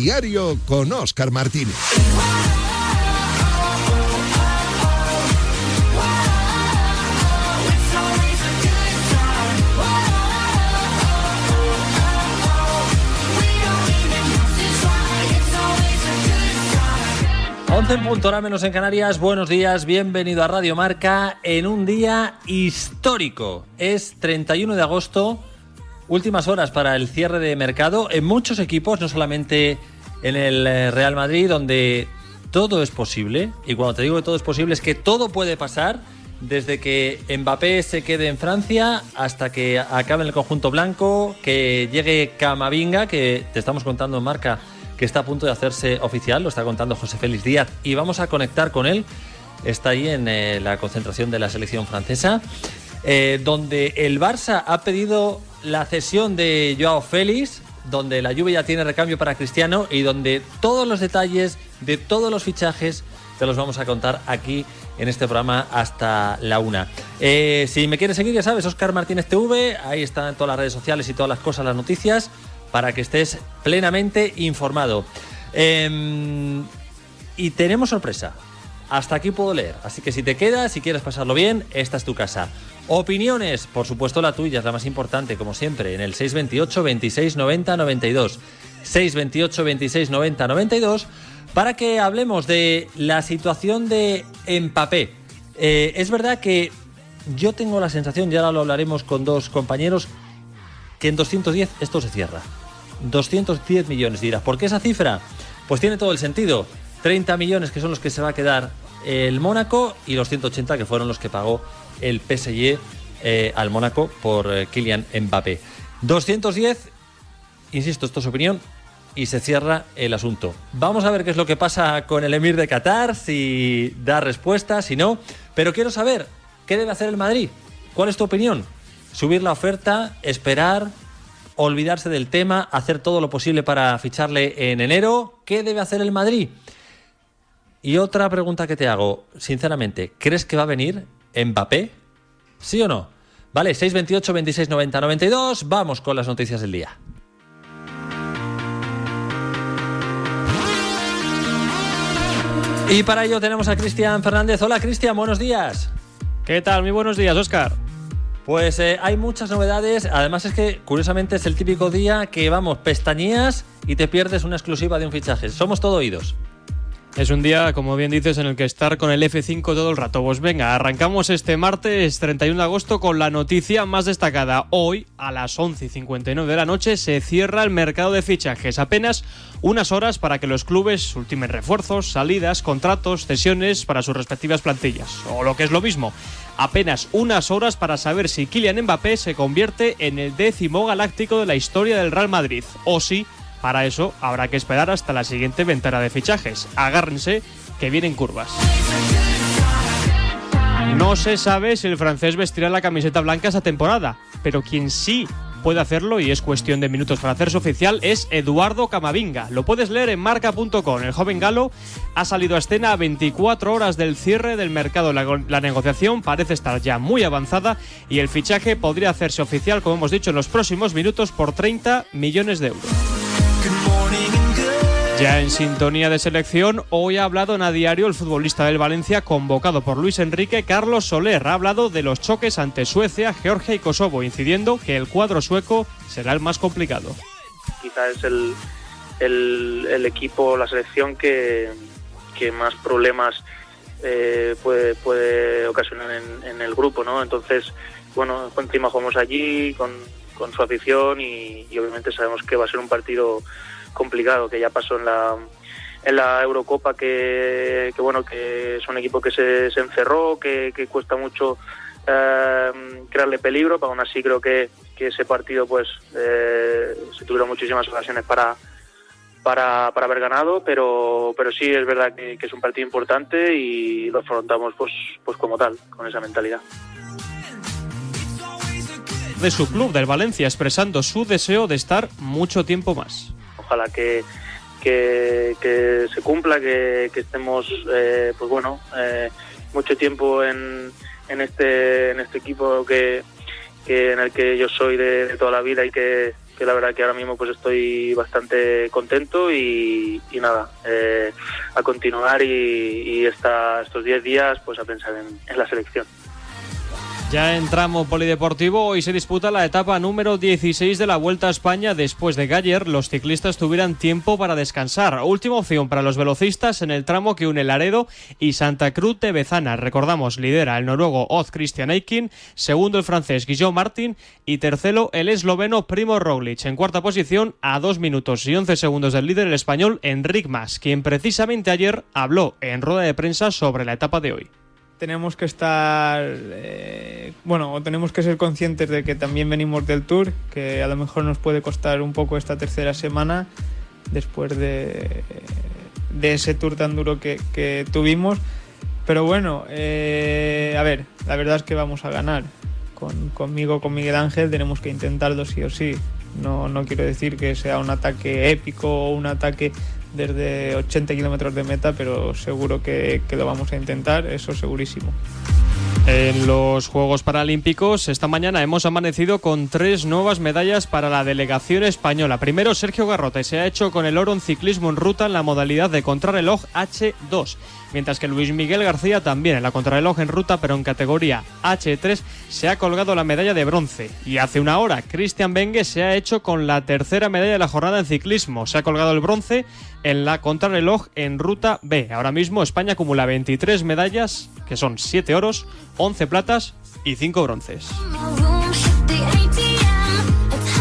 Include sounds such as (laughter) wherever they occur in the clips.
Diario con Óscar Martínez. en punto, hora menos en Canarias. Buenos días, bienvenido a Radio Marca en un día histórico. Es 31 de agosto, últimas horas para el cierre de mercado en muchos equipos, no solamente en el eh, Real Madrid, donde todo es posible. Y cuando te digo que todo es posible, es que todo puede pasar. Desde que Mbappé se quede en Francia hasta que acabe en el conjunto blanco, que llegue Camavinga, que te estamos contando en marca que está a punto de hacerse oficial, lo está contando José Félix Díaz, y vamos a conectar con él. Está ahí en eh, la concentración de la selección francesa, eh, donde el Barça ha pedido la cesión de Joao Félix, donde la lluvia ya tiene recambio para Cristiano y donde todos los detalles de todos los fichajes te los vamos a contar aquí en este programa hasta la una. Eh, si me quieres seguir, ya sabes, Oscar Martínez TV, ahí están todas las redes sociales y todas las cosas, las noticias para que estés plenamente informado. Em, y tenemos sorpresa. Hasta aquí puedo leer. Así que si te quedas, si quieres pasarlo bien, esta es tu casa. Opiniones, por supuesto la tuya es la más importante, como siempre, en el 628 26 90 92. 628 26 90 92 para que hablemos de la situación de Empapé. Eh, es verdad que yo tengo la sensación, ya ahora lo hablaremos con dos compañeros, que en 210 esto se cierra. 210 millones dirás. ¿Por qué esa cifra? Pues tiene todo el sentido. 30 millones que son los que se va a quedar el Mónaco y los 180 que fueron los que pagó el PSG eh, al Mónaco por eh, Kylian Mbappé. 210, insisto, esto es opinión, y se cierra el asunto. Vamos a ver qué es lo que pasa con el Emir de Qatar, si da respuesta, si no. Pero quiero saber, ¿qué debe hacer el Madrid? ¿Cuál es tu opinión? ¿Subir la oferta? ¿Esperar? olvidarse del tema, hacer todo lo posible para ficharle en enero. ¿Qué debe hacer el Madrid? Y otra pregunta que te hago, sinceramente, ¿crees que va a venir Mbappé? ¿Sí o no? Vale, 628 26 90 92. Vamos con las noticias del día. Y para ello tenemos a Cristian Fernández. Hola Cristian, buenos días. ¿Qué tal? Muy buenos días, Oscar. Pues eh, hay muchas novedades. Además es que, curiosamente, es el típico día que vamos, pestañías y te pierdes una exclusiva de un fichaje. Somos todo oídos. Es un día, como bien dices, en el que estar con el F5 todo el rato. Pues venga, arrancamos este martes 31 de agosto con la noticia más destacada. Hoy, a las 11 y 59 de la noche, se cierra el mercado de fichajes. Apenas unas horas para que los clubes ultimen refuerzos, salidas, contratos, cesiones para sus respectivas plantillas. O lo que es lo mismo, apenas unas horas para saber si Kylian Mbappé se convierte en el décimo galáctico de la historia del Real Madrid. O si para eso habrá que esperar hasta la siguiente ventana de fichajes. Agárrense que vienen curvas. No se sabe si el francés vestirá la camiseta blanca esa temporada, pero quien sí puede hacerlo y es cuestión de minutos para hacerse oficial es Eduardo Camavinga. Lo puedes leer en marca.com. El joven galo ha salido a escena a 24 horas del cierre del mercado. La, la, negociación parece estar ya muy avanzada y el fichaje podría hacerse oficial, como hemos dicho, en los próximos minutos por 30 millones de euros. Ya en sintonía de selección, hoy ha hablado en a diario el futbolista del Valencia convocado por Luis Enrique, Carlos Soler. Ha hablado de los choques ante Suecia, Georgia y Kosovo, incidiendo que el cuadro sueco será el más complicado. Quizás es el, el, equipo, la selección que, más problemas eh, puede, puede ocasionar en, el grupo, ¿no? Entonces, bueno, encima jugamos allí con su afición y obviamente sabemos que va a ser un partido complicado, que ya pasó en la, en la Eurocopa, que, bueno, que es un equipo que se, encerró, que, cuesta mucho eh, crearle peligro, pero aún así creo que, ese partido pues eh, se tuvieron muchísimas ocasiones para, para, para haber ganado, pero, pero sí es verdad que, es un partido importante y lo afrontamos pues, pues como tal, con esa mentalidad. De su club del Valencia expresando su deseo de estar mucho tiempo más ojalá que, que, se cumpla, que, estemos, eh, pues bueno, eh, mucho tiempo en, en, este, en este equipo que, en el que yo soy de, toda la vida y que, la verdad que ahora mismo pues estoy bastante contento y, nada, eh, a continuar y, estos 10 días pues a pensar en la selección. Ya en tramo polideportivo, hoy se disputa la etapa número 16 de la Vuelta a España después de que ayer los ciclistas tuvieran tiempo para descansar. Última opción para los velocistas en el tramo que une Laredo y Santa Cruz de Bezana. Recordamos, lidera el noruego Oz Christian Eikin, segundo el francés Guillaume Martin y tercero el esloveno Primo Roglic. En cuarta posición, a dos minutos y once segundos del líder el español Enric Mas, quien precisamente ayer habló en rueda de prensa sobre la etapa de hoy tenemos que estar, eh, bueno, tenemos que ser conscientes de que también venimos del tour, que a lo mejor nos puede costar un poco esta tercera semana después de, de ese tour tan duro que, tuvimos. Pero bueno, eh, a ver, la verdad es que vamos a ganar. Con, conmigo, con Miguel Ángel, tenemos que intentarlo sí o sí. No, no quiero decir que sea un ataque épico o un ataque desde 80 kilómetros de meta, pero seguro que, lo vamos a intentar, eso segurísimo. En los Juegos Paralímpicos, esta mañana hemos amanecido con tres nuevas medallas para la delegación española. Primero, Sergio Garrote se ha hecho con el oro en ciclismo en ruta en la modalidad de contrarreloj H2 mientras que Luis Miguel García también en la contrarreloj en ruta, pero en categoría H3 se ha colgado la medalla de bronce. Y hace una hora, Cristian Bengue se ha hecho con la tercera medalla de la jornada en ciclismo. Se ha colgado el bronce en la contrarreloj en ruta B. Ahora mismo España acumula 23 medallas, que son 7 oros, 11 platas y 5 bronces.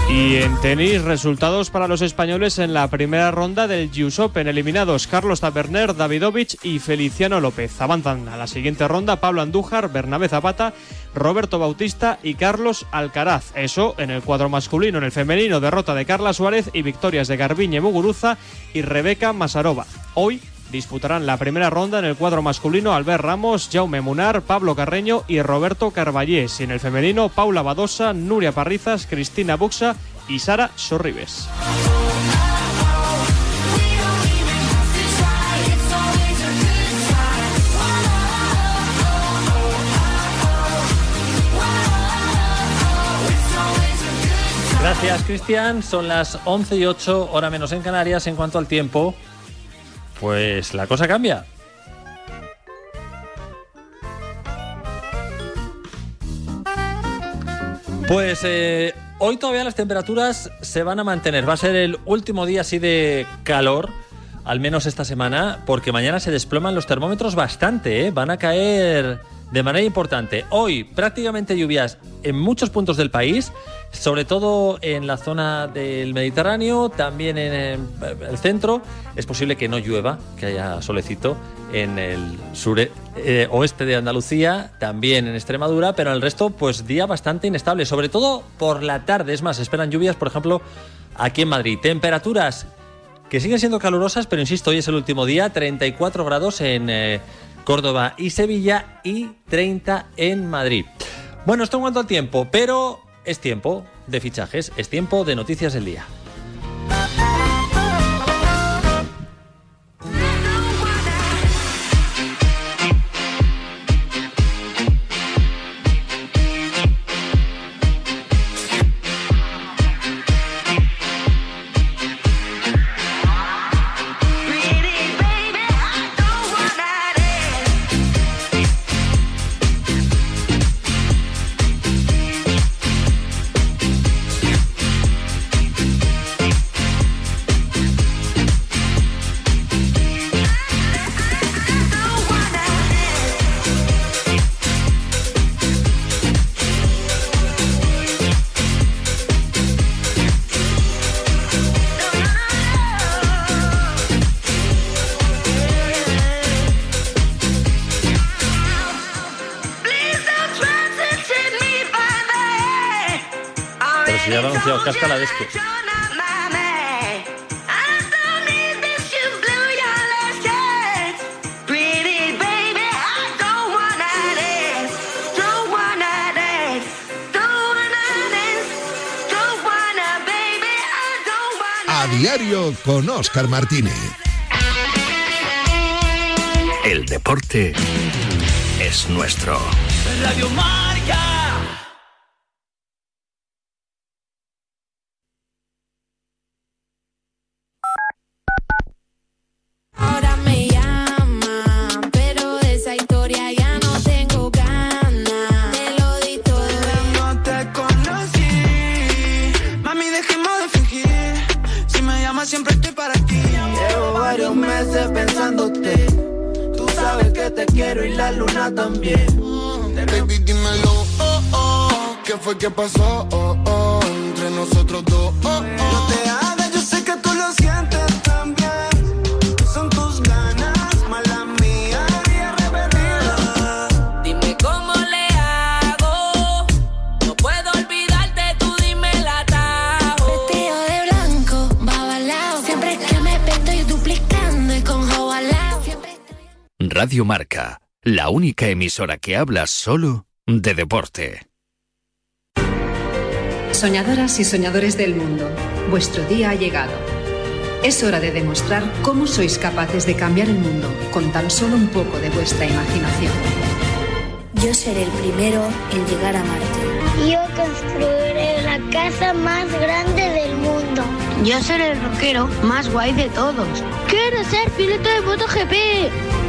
Y en tenis, resultados para los españoles en la primera ronda del US Open. Eliminados Carlos Taberner, Davidovich y Feliciano López. Avanzan a la siguiente ronda Pablo Andújar, Bernabé Zapata, Roberto Bautista y Carlos Alcaraz. Eso en el cuadro masculino. En el femenino, derrota de Carla Suárez y victorias de Garbiñe Muguruza y Rebeca Masarova. Hoy disputarán la primera ronda en el cuadro masculino Albert Ramos, Jaume Munar, Pablo Carreño y Roberto Carballés. Y en el femenino Paula Badosa, Nuria Parrizas, Cristina Buxa y Sara Sorribes. Gracias, Cristian. Son las 11 y 8, hora menos en Canarias. En cuanto al tiempo, pues la cosa cambia. Pues eh, hoy todavía las temperaturas se van a mantener. Va a ser el último día así de calor, al menos esta semana, porque mañana se desploman los termómetros bastante. ¿eh? Van a caer de manera importante. Hoy prácticamente lluvias en muchos puntos del país, sobre todo en la zona del Mediterráneo, también en el centro. Es posible que no llueva, que haya solecito en el sur eh, oeste de Andalucía, también en Extremadura, pero en el resto pues día bastante inestable, sobre todo por la tarde. Es más, esperan lluvias, por ejemplo, aquí en Madrid. Temperaturas que siguen siendo calurosas, pero insisto, hoy es el último día, 34 grados en... Eh, Córdoba y Sevilla y 30 en Madrid. Bueno, esto en cuanto al tiempo, pero es tiempo de fichajes, es tiempo de noticias del día. Oscar Martínez. El deporte es nuestro. Radio Marca. Radio Marca, la única emisora que habla solo de deporte. Soñadoras y soñadores del mundo, vuestro día ha llegado. Es hora de demostrar cómo sois capaces de cambiar el mundo con tan solo un poco de vuestra imaginación. Yo seré el primero en llegar a Marte. Yo construiré la casa más grande del mundo. Yo seré el rockero más guay de todos. Quiero ser piloto de MotoGP.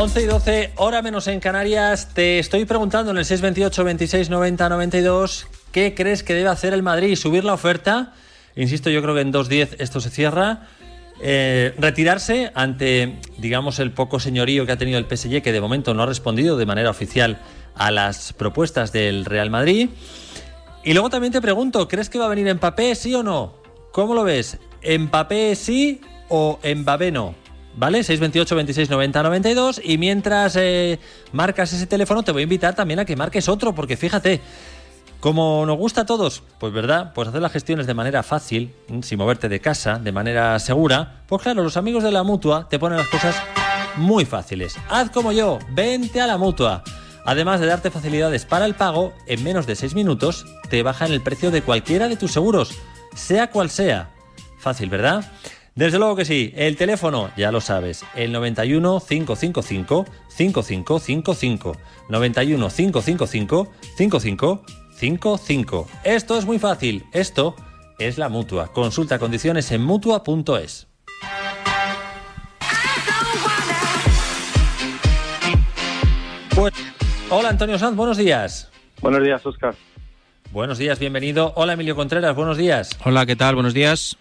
11 y 12, hora menos en Canarias. Te estoy preguntando en el 628 26 90 92 qué crees que debe hacer el Madrid. ¿Subir la oferta? Insisto, yo creo que en 2.10 esto se cierra. Eh, retirarse ante, digamos, el poco señorío que ha tenido el PSG, que de momento no ha respondido de manera oficial a las propuestas del Real Madrid. Y luego también te pregunto, ¿crees que va a venir Mbappé, sí o no? ¿Cómo lo ves? ¿Mbappé sí o Mbappé no? ¿Vale? 628 26 90 92. Y mientras eh, marcas ese teléfono, te voy a invitar también a que marques otro, porque fíjate, como nos gusta a todos, pues verdad, pues hacer las gestiones de manera fácil, mm, sin moverte de casa, de manera segura, pues claro, los amigos de la mutua te ponen las cosas muy fáciles. Haz como yo, vente a la mutua. Además de darte facilidades para el pago, en menos de 6 minutos te bajan el precio de cualquiera de tus seguros, sea cual sea. Fácil, ¿verdad? Desde luego que sí. El teléfono, ya lo sabes, el 91 555 5555. 91 555 5555. Esto es muy fácil. Esto es la mutua. Consulta condiciones en mutua.es. Pues, hola Antonio Sanz, buenos días. Buenos días, Oscar. Buenos días, bienvenido. Hola Emilio Contreras, buenos días. Hola, ¿qué tal? Buenos días.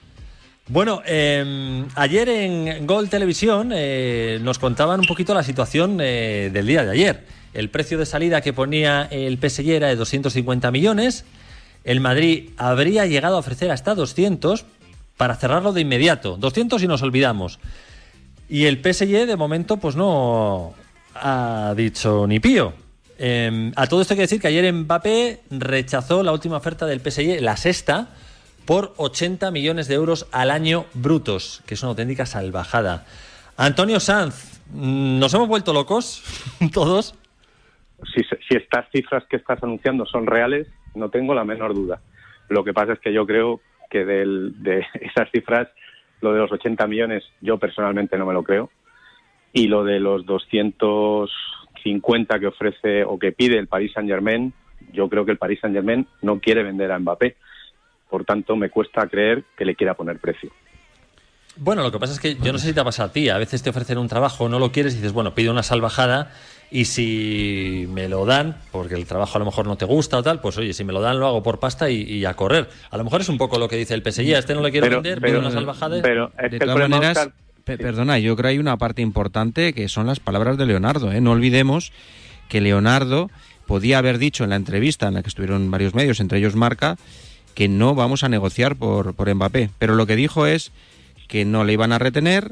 Bueno, eh, ayer en Gol Televisión eh, nos contaban un poquito la situación eh, del día de ayer. El precio de salida que ponía el PSG era de 250 millones. El Madrid habría llegado a ofrecer hasta 200 para cerrarlo de inmediato. 200 y nos olvidamos. Y el PSG de momento pues no ha dicho ni pío. Eh, a todo esto hay que decir que ayer Mbappé rechazó la última oferta del PSG, la sexta, por 80 millones de euros al año brutos, que es una auténtica salvajada. Antonio Sanz, ¿nos hemos vuelto locos (laughs) todos? Si, estas cifras que estás anunciando son reales, no tengo la menor duda. Lo que pasa es que yo creo que de (laughs) esas cifras, lo de los 80 millones, yo personalmente no me lo creo. Y lo de los 250 que ofrece o que pide el Paris Saint Germain, yo creo que el Paris Saint Germain no quiere vender a Mbappé. Por tanto, me cuesta creer que le quiera poner precio. Bueno, lo que pasa es que yo no sé si te ha pasado a ti. A veces te ofrecen un trabajo, no lo quieres y dices, bueno, pide una salvajada y si me lo dan, porque el trabajo a lo mejor no te gusta o tal, pues oye, si me lo dan lo hago por pasta y, y a correr. A lo mejor es un poco lo que dice el PSG. A este no le quiero Pero- vender, pero- pide una salvajada. pero es De que todas maneras, pe- perdona, yo creo que hay una parte importante que son las palabras de Leonardo. ¿eh? No olvidemos que Leonardo podía haber dicho en la entrevista en la que estuvieron varios medios, entre ellos Marca, que no vamos a negociar por, por Mbappé. Pero lo que dijo es que no le iban a retener,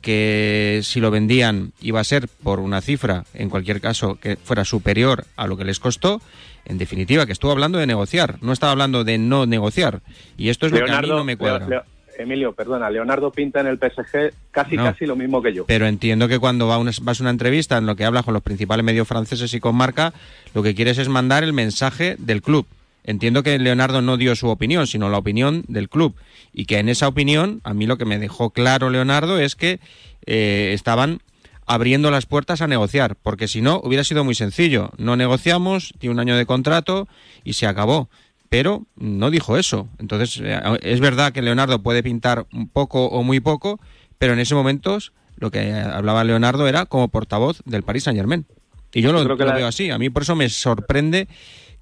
que si lo vendían iba a ser por una cifra, en cualquier caso, que fuera superior a lo que les costó, En definitiva, que estuvo hablando de negociar, no estaba hablando de no negociar. Y esto es lo que a mí no me cuadra. Leo- Emilio, perdona, Leonardo pinta en el PSG casi No. casi lo mismo que yo. Pero entiendo que cuando va una- vas a una entrevista en lo que hablas con los principales medios franceses y con marca, lo que quieres es mandar el mensaje del club. Entiendo que Leonardo no dio su opinión, sino la opinión del club. Y que en esa opinión, a mí lo que me dejó claro Leonardo es que eh, estaban abriendo las puertas a negociar, porque si no hubiera sido muy sencillo. No negociamos, tiene un año de contrato y se acabó. Pero no dijo eso. Entonces, eh, es verdad que Leonardo puede pintar un poco o muy poco, pero en ese momento lo que hablaba Leonardo era como portavoz del Paris Saint Germain. Y yo lo, Creo que lo la- veo así. A mí por eso me sorprende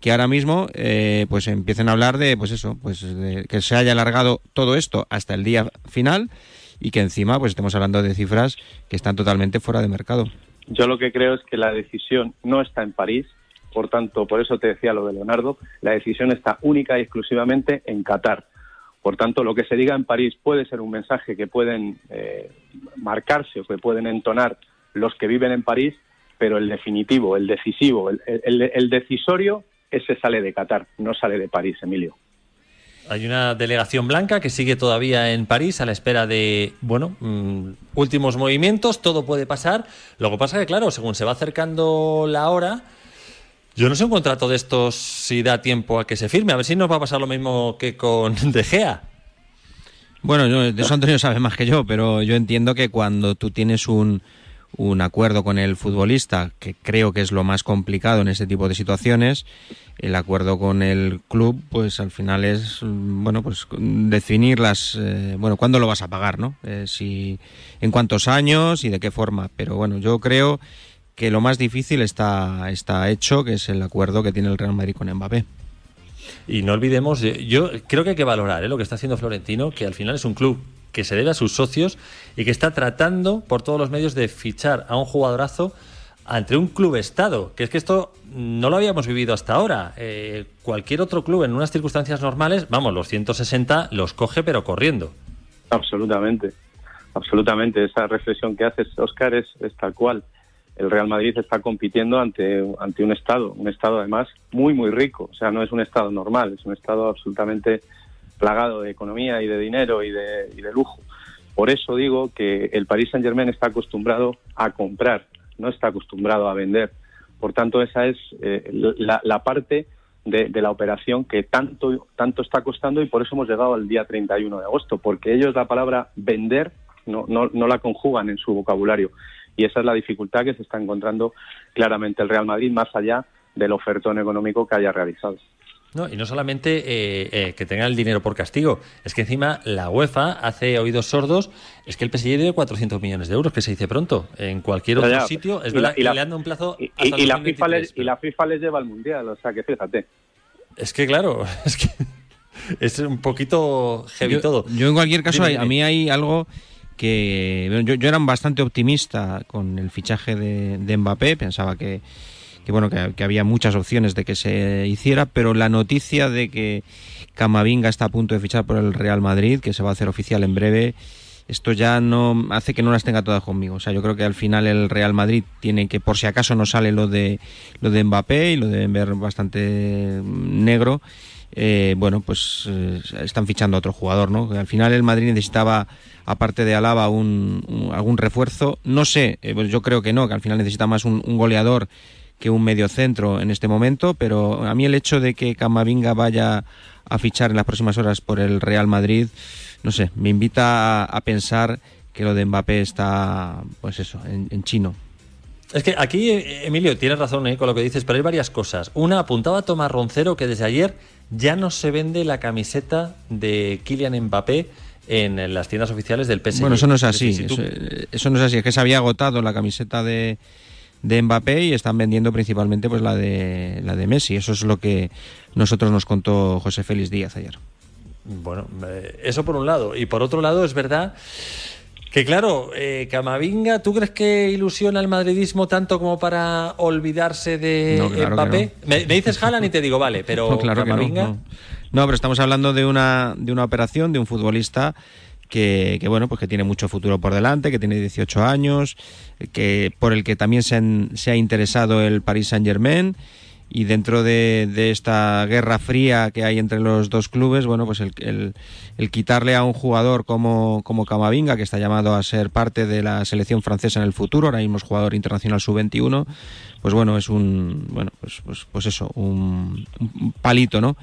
que ahora mismo eh, pues empiecen a hablar de pues eso pues de que se haya alargado todo esto hasta el día final y que encima pues estemos hablando de cifras que están totalmente fuera de mercado Yo lo que creo es que la decisión no está en París, por tanto, por eso te decía lo de Leonardo, la decisión está única y exclusivamente en Qatar. Por tanto, lo que se diga en París puede ser un mensaje que pueden eh, marcarse o que pueden entonar los que viven en París, pero el definitivo, el decisivo, el, el- el decisorio, ese sale de Qatar, no sale de París, Emilio. Hay una delegación blanca que sigue todavía en París a la espera de, bueno, mm, últimos movimientos, todo puede pasar. Lo que pasa que, claro, según se va acercando la hora, yo no sé un contrato de estos si da tiempo a que se firme. A ver si nos va a pasar lo mismo que con (laughs) De Gea. Bueno, yo- de eso Antonio sabe más que yo, pero yo entiendo que cuando tú tienes un, un acuerdo con el futbolista, que creo que es lo más complicado en este tipo de situaciones, el acuerdo con el club, pues al final es, bueno, pues definir las, eh, bueno, cuándo lo vas a pagar, ¿no? Eh, si, en cuántos años y de qué forma. Pero bueno, yo creo que lo más difícil está, está hecho, que es el acuerdo que tiene el Real Madrid con Mbappé. Y no olvidemos, eh, yo creo que hay que valorar eh, lo que está haciendo Florentino, que al final es un club que se debe a sus socios y que está tratando por todos los medios de fichar a un jugadorazo entre un club estado, que es que esto no lo habíamos vivido hasta ahora. Eh, cualquier otro club en unas circunstancias normales, vamos, los 160 los coge pero corriendo. Absolutamente, absolutamente. Esa reflexión que haces, Oscar, es, es tal cual. El Real Madrid está compitiendo ante, ante un Estado, un Estado además muy, muy rico. O sea, no es un Estado normal, es un Estado absolutamente plagado de economía y de dinero y de, y de lujo. Por eso digo que el Paris Saint Germain está acostumbrado a comprar, no está acostumbrado a vender. Por tanto, esa es eh, la, parte de, la operación que tanto, tanto está costando y por eso hemos llegado al día 31 de agosto, porque ellos la palabra vender no la conjugan en su vocabulario. Y esa es la dificultad que se está encontrando claramente el Real Madrid, más allá del ofertón económico que haya realizado. No, y no solamente eh, eh, que tengan el dinero por castigo, es que encima la UEFA hace oídos sordos, es que el PSG debe 400 millones de euros, que se dice pronto, en cualquier otro Ya, sitio, es Y la- verdad, y la- le han dado un plazo Y, hasta el y la 2023, FIFA les, y la FIFA les lleva al Mundial, o sea que fíjate. Es que claro, (laughs) es que es un poquito heavy yo, todo. yo en cualquier caso, Dime, hay- dime. a mí hay algo que bueno, yo, yo era bastante optimista con el fichaje de, de Mbappé, pensaba que, que bueno que, había muchas opciones de que se hiciera, pero la noticia de que Camavinga está a punto de fichar por el Real Madrid, que se va a hacer oficial en breve, esto ya no hace que no las tenga todas conmigo. O sea, yo creo que al final el Real Madrid tiene que, por si acaso no sale lo de lo de Mbappé y lo deben ver bastante negro. eh, bueno, pues eh, están fichando a otro jugador, ¿no? Al final el Madrid necesitaba, aparte de Alaba, un, algún refuerzo. No sé, eh, pues yo creo que no, que al final necesita más un goleador que un mediocentro en este momento, pero a mí el hecho de que Camavinga vaya a fichar en las próximas horas por el Real Madrid, no sé, me invita a, a pensar que lo de Mbappé está, pues eso, en, en chino. Es que aquí, eh, Emilio, tienes razón eh, con lo que dices, pero hay varias cosas. Una, apuntaba Tomás Roncero que desde ayer ya no se vende la camiseta de Kylian Mbappé en, las tiendas oficiales del PSG. Bueno, eso no es así. decir, si tú- Eso, eso no es así. Es que se había agotado la camiseta de, de Mbappé y están vendiendo principalmente pues la de la de Messi. Eso es lo que nosotros nos contó José Félix Díaz ayer. Bueno, eh, eso por un lado. Y por otro lado, es verdad que, claro, eh, Camavinga, ¿tú crees que ilusiona el madridismo tanto como para olvidarse de No, claro Mbappé? Me, me dices (laughs) Haaland y te digo, vale, pero No, claro no, Camavinga... no. No, pero estamos hablando de una, de una operación de un futbolista que, que, bueno, pues que tiene mucho futuro por delante, que tiene 18 años, que por el que también se, se ha interesado el Paris Saint Germain y dentro de, esta guerra fría que hay entre los dos clubes, bueno, pues el, quitarle a un jugador como, como Camavinga, que está llamado a ser parte de la selección francesa en el futuro, ahora mismo es jugador internacional sub-21, pues bueno, es un, bueno, pues, pues, pues eso, un palito, ¿no?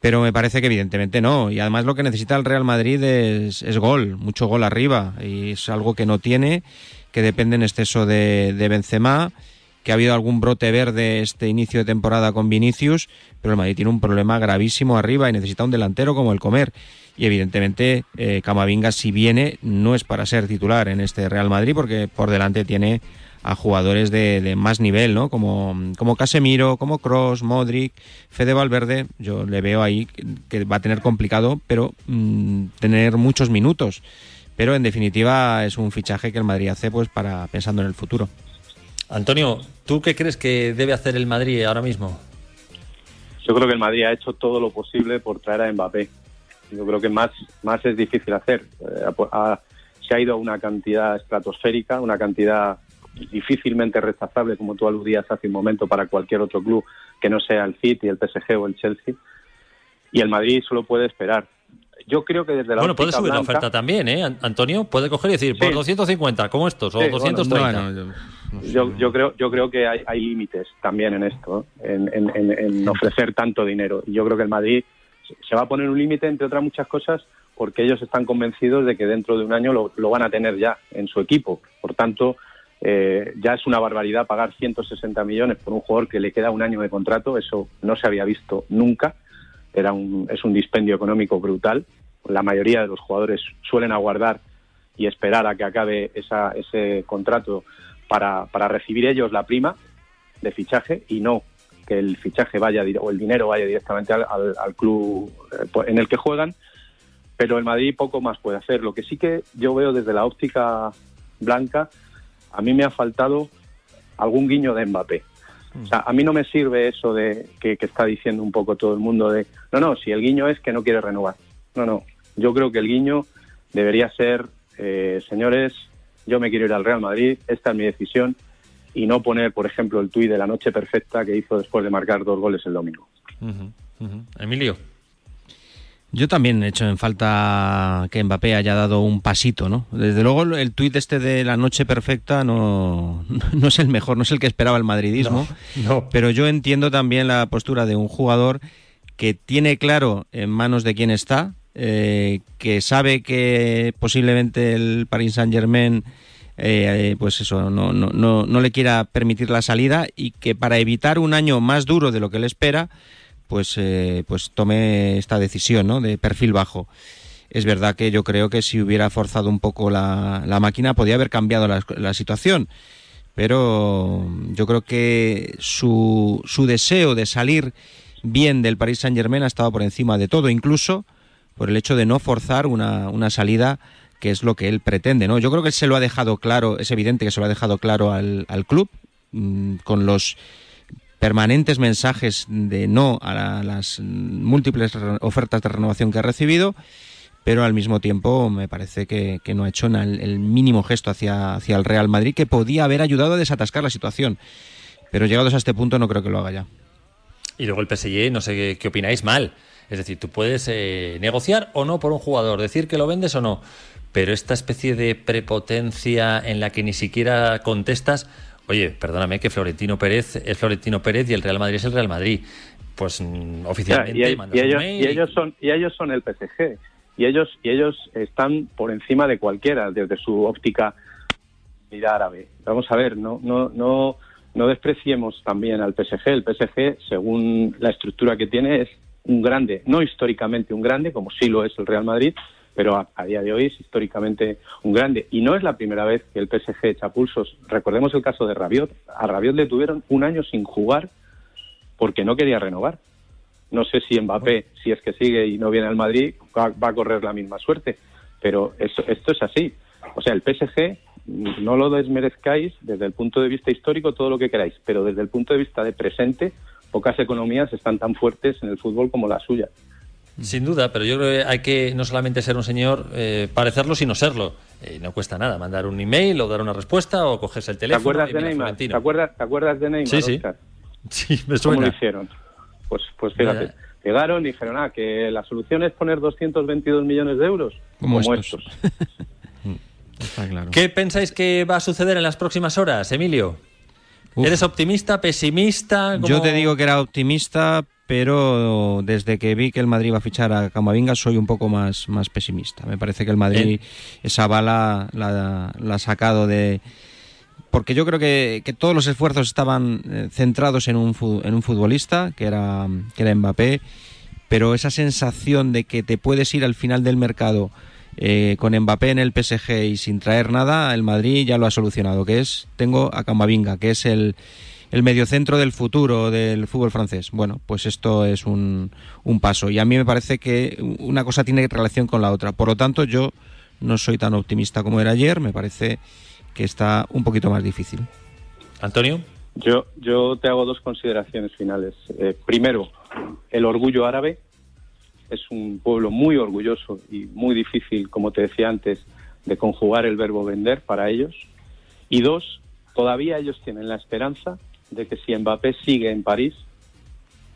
Pero me parece que evidentemente no. Y además lo que necesita el Real Madrid es, es gol, mucho gol arriba. Y es algo que no tiene, que depende en exceso de, Benzema, que ha habido algún brote verde este inicio de temporada con Vinicius, pero el Madrid tiene un problema gravísimo arriba y necesita un delantero como el comer. Y evidentemente eh, Camavinga si viene no es para ser titular en este Real Madrid porque por delante tiene a jugadores de, de más nivel, ¿no? Como, como Casemiro, como Cross, Modric, Fede Valverde. Yo le veo ahí que, que va a tener complicado, pero mm, tener muchos minutos. Pero en definitiva es un fichaje que el Madrid hace pues para pensando en el futuro. Antonio, ¿tú qué crees que debe hacer el Madrid ahora mismo? Yo creo que el Madrid ha hecho todo lo posible por traer a Mbappé. Yo creo que más, más es difícil hacer. Eh, ha- ha- se ha ido a una cantidad estratosférica, una cantidad difícilmente rechazable, como tú aludías hace un momento, para cualquier otro club que no sea el City, el PSG o el Chelsea. Y el Madrid solo puede esperar. Yo creo que desde la Bueno, puede subir la oferta también, ¿eh? An- Antonio puede coger y decir, por 250, como estos, o Sí, 230. bueno, yo, yo creo yo creo que hay, hay límites también en esto, en, en- en- en ofrecer tanto dinero. Y yo creo que el Madrid se- se va a poner un límite, entre otras muchas cosas, porque ellos están convencidos de que dentro de un año lo, lo van a tener ya en su equipo. Por tanto, eh, ya es una barbaridad pagar 160 millones por un jugador que le queda un año de contrato. Eso no se había visto nunca. Era un, es un dispendio económico brutal. La mayoría de los jugadores suelen aguardar y esperar a que acabe esa- ese contrato para, para recibir ellos la prima de fichaje y no que el fichaje vaya o el dinero vaya directamente al, al- club eh, en el que juegan. Pero el Madrid poco más puede hacer. Lo que sí que yo veo desde la óptica blanca, a mí me ha faltado algún guiño de Mbappé. O sea, a mí no me sirve eso de que, está diciendo un poco todo el mundo de, no, no, si el guiño es que no quiere renovar. No, no, yo creo que el guiño debería ser, eh, señores, yo me quiero ir al Real Madrid, esta es mi decisión, y no poner, por ejemplo, el tuit de la noche perfecta que hizo después de marcar dos goles el domingo. Emilio. Yo también he hecho en falta que Mbappé haya dado un pasito, ¿no? Desde luego el tuit este de la noche perfecta no, (laughs) no es el mejor, no es el que esperaba el madridismo, no. pero yo entiendo también la postura de un jugador que tiene claro en manos de quién está, eh, que sabe que posiblemente el Paris Saint Germain eh, pues eso, no, no, no, no le quiera permitir la salida y que para evitar un año más duro de lo que él espera, pues, eh, pues tome esta decisión ¿no? de perfil bajo. Es verdad que yo creo que si hubiera forzado un poco la, la máquina podía haber cambiado la, situación, pero yo creo que su, su deseo de salir bien del Paris Saint Germain ha estado por encima de todo, incluso por el hecho de no forzar una, una salida que es lo que él pretende, ¿no? Yo creo que se lo ha dejado claro, es evidente que se lo ha dejado claro al, al club, mm, con los permanentes mensajes de no a la- las múltiples ofertas de renovación que ha recibido, pero al mismo tiempo me parece que, no ha hecho el mínimo gesto hacia, hacia el Real Madrid que podía haber ayudado a desatascar la situación. Pero llegados a este punto no creo que lo haga ya. Y luego el PSG, no sé qué, qué opináis mal. Es decir, tú puedes eh, negociar o no por un jugador, decir que lo vendes o no. Pero esta especie de prepotencia en la que ni siquiera contestas, oye, perdóname que Florentino Pérez es Florentino Pérez y el Real Madrid es el Real Madrid. Pues mm, oficialmente Ya, y, ellos, y ellos son y ellos son el PSG y ellos y ellos están por encima de cualquiera desde su óptica mira árabe. Vamos a ver, no no no no despreciemos también al PSG. El PSG, según la estructura que tiene, es un grande, no históricamente un grande, como sí lo es el Real Madrid, pero a, a día de hoy es históricamente un grande. Y no es la primera vez que el PSG echa pulsos. Recordemos el caso de Rabiot. A Rabiot le tuvieron un año sin jugar porque no quería renovar. No sé si Mbappé, si es que sigue y no viene al Madrid, va, va a correr la misma suerte. Pero eso, esto es así. O sea, el PSG, no lo desmerezcáis desde el punto de vista histórico, todo lo que queráis, pero desde el punto de vista de presente, pocas economías están tan fuertes en el fútbol como la suya. Sin duda, pero yo creo que hay que no solamente ser un señor, eh, parecerlo, sino serlo. Eh, no cuesta nada mandar un email o dar una respuesta o cogerse el ¿Te teléfono. acuerdas y de Neymar? ¿Te acuerdas, ¿Te acuerdas de Neymar? Sí, sí. Óscar? (laughs) Sí, me ¿Cómo lo suena. hicieron? Pues, pues fíjate, llegaron y dijeron, ah, que la solución es poner 222 millones de euros. Como estos. (laughs) Está claro. ¿Qué pensáis que va a suceder en las próximas horas, Emilio? ¿Eres optimista, pesimista? ¿Cómo- Yo te digo que era optimista, pero desde que vi que el Madrid va a fichar a Camavinga soy un poco más, más pesimista. Me parece que el Madrid esa bala la, la ha sacado de... Porque yo creo que, que todos los esfuerzos estaban eh, centrados en un, en un futbolista, que era, que era Mbappé, pero esa sensación de que te puedes ir al final del mercado eh, con Mbappé en el PSG y sin traer nada, el Madrid ya lo ha solucionado, que es, tengo a Camavinga, que es el, el mediocentro del futuro del fútbol francés. Bueno, pues esto es un, un paso. Y a mí me parece que una cosa tiene relación con la otra. Por lo tanto, yo no soy tan optimista como era ayer. Me parece que está un poquito más difícil. Antonio. Yo, yo te hago dos consideraciones finales. Eh, primero, el orgullo árabe es un pueblo muy orgulloso y muy difícil, como te decía antes, de conjugar el verbo vender para ellos. Y dos, todavía ellos tienen la esperanza de que si Mbappé sigue en París,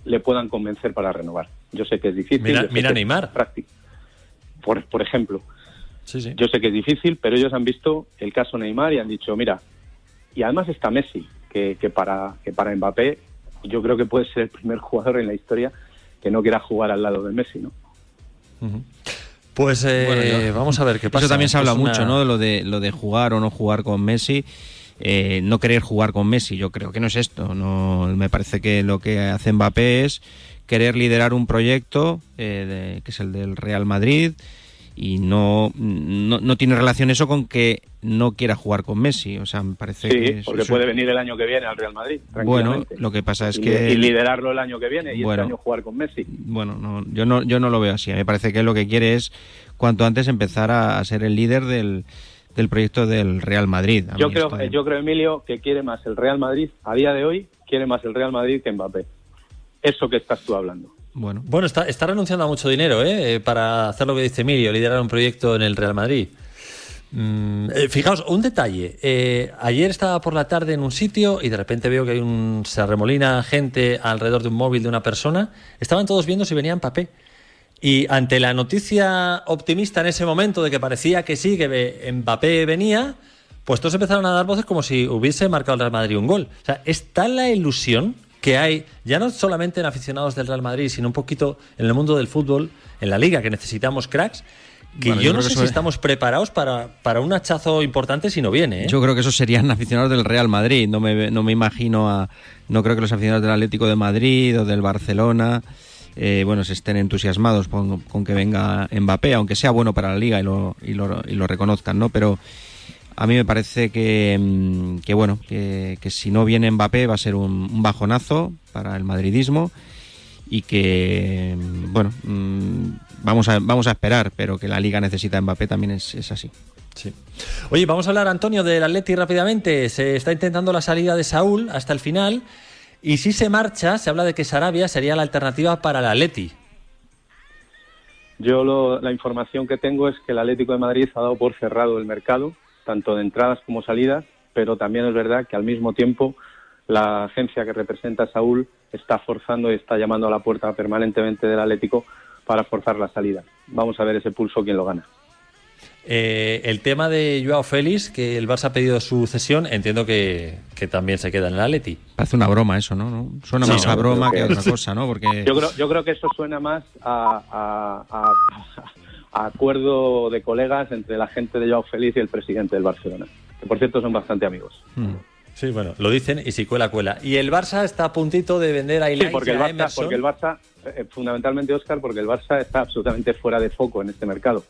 le puedan convencer para renovar. Yo sé que es difícil. Mira- Neymar. práctico. Por, por ejemplo, Sí, sí. yo sé que es difícil, pero ellos han visto el caso Neymar y han dicho, mira, y además está Messi, que, que para, que para Mbappé yo creo que puede ser el primer jugador en la historia que no quiera jugar al lado de Messi, ¿no? Pues eh, Bueno, yo- vamos a ver qué pasa. Eso también se habla una- mucho, ¿no? De lo de, lo de jugar o no jugar con Messi. Eh, no querer jugar con Messi, yo creo que no es esto. No, me parece que lo que hace Mbappé es querer liderar un proyecto eh, de- que es el del Real Madrid y no, no, no tiene relación eso con que no quiera jugar con Messi. O sea, me parece Sí, que porque eso- puede venir el año que viene al Real Madrid. Bueno, lo que pasa es Y- que Y liderarlo el año que viene y Bueno. este año jugar con Messi. Bueno, no, yo no, yo no lo veo así. Me parece que lo que quiere es cuanto antes empezar a, a ser el líder del, del proyecto del Real Madrid. Yo creo, yo creo, Emilio, que quiere más el Real Madrid, a día de hoy, quiere más el Real Madrid que Mbappé. Eso que estás tú hablando. Bueno, Bueno, está, está renunciando a mucho dinero ¿eh? Eh, para hacer lo que dice Emilio, liderar un proyecto en el Real Madrid. Mm, eh, fijaos, un detalle. Eh, ayer estaba por la tarde en un sitio y de repente veo que hay un se arremolina gente alrededor de un móvil de una persona. Estaban todos viendo si venía Mbappé. Y ante la noticia optimista en ese momento de que parecía que sí, que Mbappé venía, pues todos empezaron a dar voces como si hubiese marcado el Real Madrid un gol. O sea, es tal la ilusión que hay, ya no solamente en aficionados del Real Madrid, sino un poquito en el mundo del fútbol, en la liga, que necesitamos cracks, que Bueno, yo, yo no sé si estamos preparados para, para un hachazo importante si no viene. ¿eh? Yo creo que esos serían (laughs) aficionados del Real Madrid. No me, no me imagino a. No creo que los aficionados del Atlético de Madrid o del Barcelona. Eh, bueno, se estén entusiasmados con, que venga Mbappé, aunque sea bueno para la liga y lo, reconozcan, ¿no? Pero a mí me parece que, mm, bueno, que, si no viene Mbappé va a ser un, bajonazo para el madridismo y que, mm, bueno, mm, vamos a, vamos a esperar, pero que la liga necesita Mbappé también es, es así. Sí. Oye, vamos a hablar, Antonio, del Atleti rápidamente. Se está intentando la salida de Saúl hasta el final. Y si se marcha, se habla de que Sarabia sería la alternativa para el Atleti. Yo lo- la información que tengo es que el Atlético de Madrid ha dado por cerrado el mercado, tanto de entradas como salidas, pero también es verdad que al mismo tiempo la agencia que representa a Saúl está forzando y está llamando a la puerta permanentemente del Atlético para forzar la salida. Vamos a ver ese pulso quién lo gana. Eh, el tema de Joao Félix, que el Barça ha pedido su cesión, entiendo que, que también se queda en el Atleti. Parece una broma eso, ¿no? ¿No? Suena Sí, más no, a broma que a otra cosa, ¿no? Porque Yo creo, yo creo que eso suena más a, a- a- a acuerdo de colegas entre la gente de Joao Félix y el presidente del Barcelona, que por cierto son bastante amigos. Mm. Sí, bueno, lo dicen y si cuela, cuela. Y el Barça está a puntito de vender a Sí, Ilaiz porque y el Barça, Emerson. porque el Barça eh, fundamentalmente Oscar, porque el Barça está absolutamente fuera de foco en este mercado.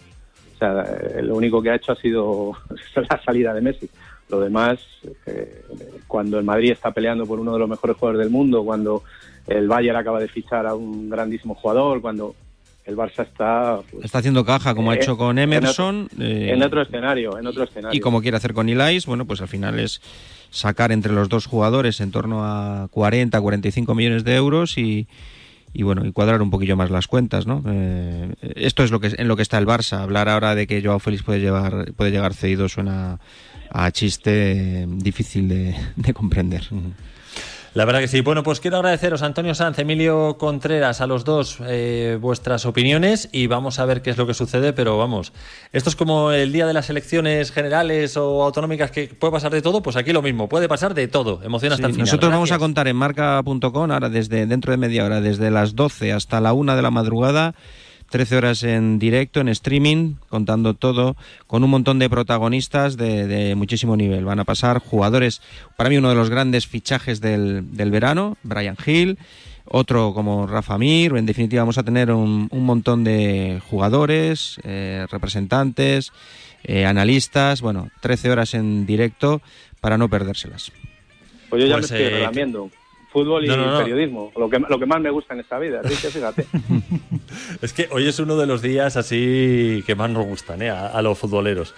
O sea, lo único que ha hecho ha sido (laughs) la salida de Messi. Lo demás, eh, cuando el Madrid está peleando por uno de los mejores jugadores del mundo, cuando el Bayern acaba de fichar a un grandísimo jugador, cuando el Barça está pues, está haciendo caja como ha eh, hecho con en Emerson. otro- eh, en otro escenario, en otro escenario. y como quiere hacer con Ilais, bueno, pues al final es sacar entre los dos jugadores en torno a 40, 45 millones de euros y, y bueno, y cuadrar un poquillo más las cuentas, ¿no? Eh, esto es lo que en lo que está el Barça. Hablar ahora de que Joao Félix puede llevar puede llegar cedido suena a chiste difícil de, de comprender. La verdad que sí. Bueno, pues quiero agradeceros, Antonio Sanz, Emilio Contreras, a los dos eh, vuestras opiniones y vamos a ver qué es lo que sucede, pero vamos, esto es como el día de las elecciones generales o autonómicas que puede pasar de todo, pues aquí lo mismo, puede pasar de todo, emociona hasta Sí, el final. nosotros vamos a contar en marca.com ahora desde dentro de media hora, desde las 12 hasta la 1 de la madrugada, 13 horas en directo, en streaming, contando todo, con un montón de protagonistas de, de muchísimo nivel. Van a pasar jugadores, para mí uno de los grandes fichajes del, del verano, Brian Hill, otro como Rafa Mir, en definitiva vamos a tener un, un montón de jugadores, eh, representantes, eh, analistas, bueno, 13 horas en directo para no perdérselas. Pues yo ya Pues, me estoy eh, relamiendo. Fútbol y No, no, no. periodismo, lo que, lo que más me gusta en esta vida, así que fíjate. (laughs) Es que hoy es uno de los días así que más nos gustan, ¿eh? a, a los futboleros.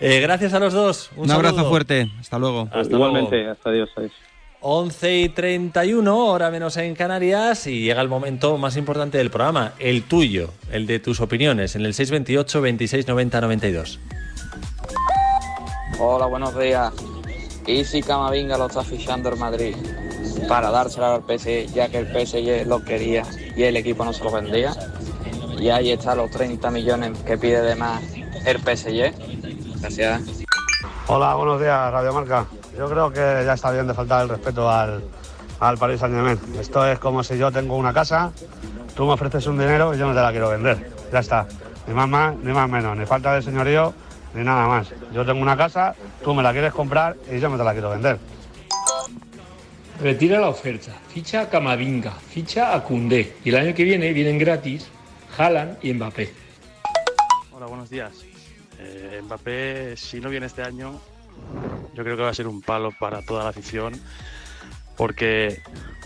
Eh, gracias a los dos. Un, Un, abrazo saludo. fuerte, hasta luego. Hasta Igualmente, hasta Dios. adiós. 11 y 31, hora menos en Canarias, y llega el momento más importante del programa, el tuyo, el de tus opiniones, en el 628 26 90 92. Hola, buenos días. ¿Y si Camavinga lo está fichando el Madrid para dárselo al PSG, ya que el PSG lo quería y el equipo no se lo vendía? Y ahí están los 30 millones que pide de más el PSG. Gracias. Hola, buenos días, Radio Marca. Yo creo que ya está bien de faltar el respeto al, al Paris Saint Germain. Esto es como si yo tengo una casa, tú me ofreces un dinero y yo no te la quiero vender. Ya está. Ni más más, ni más menos, ni falta de señorío, ni nada más. Yo tengo una casa, tú me la quieres comprar y yo no te la quiero vender. Retira la oferta, ficha a Camavinga, ficha a Cundé y el año que viene vienen gratis Haaland y Mbappé. Hola, buenos días. Eh, Mbappé, si no viene este año, yo creo que va a ser un palo para toda la afición, porque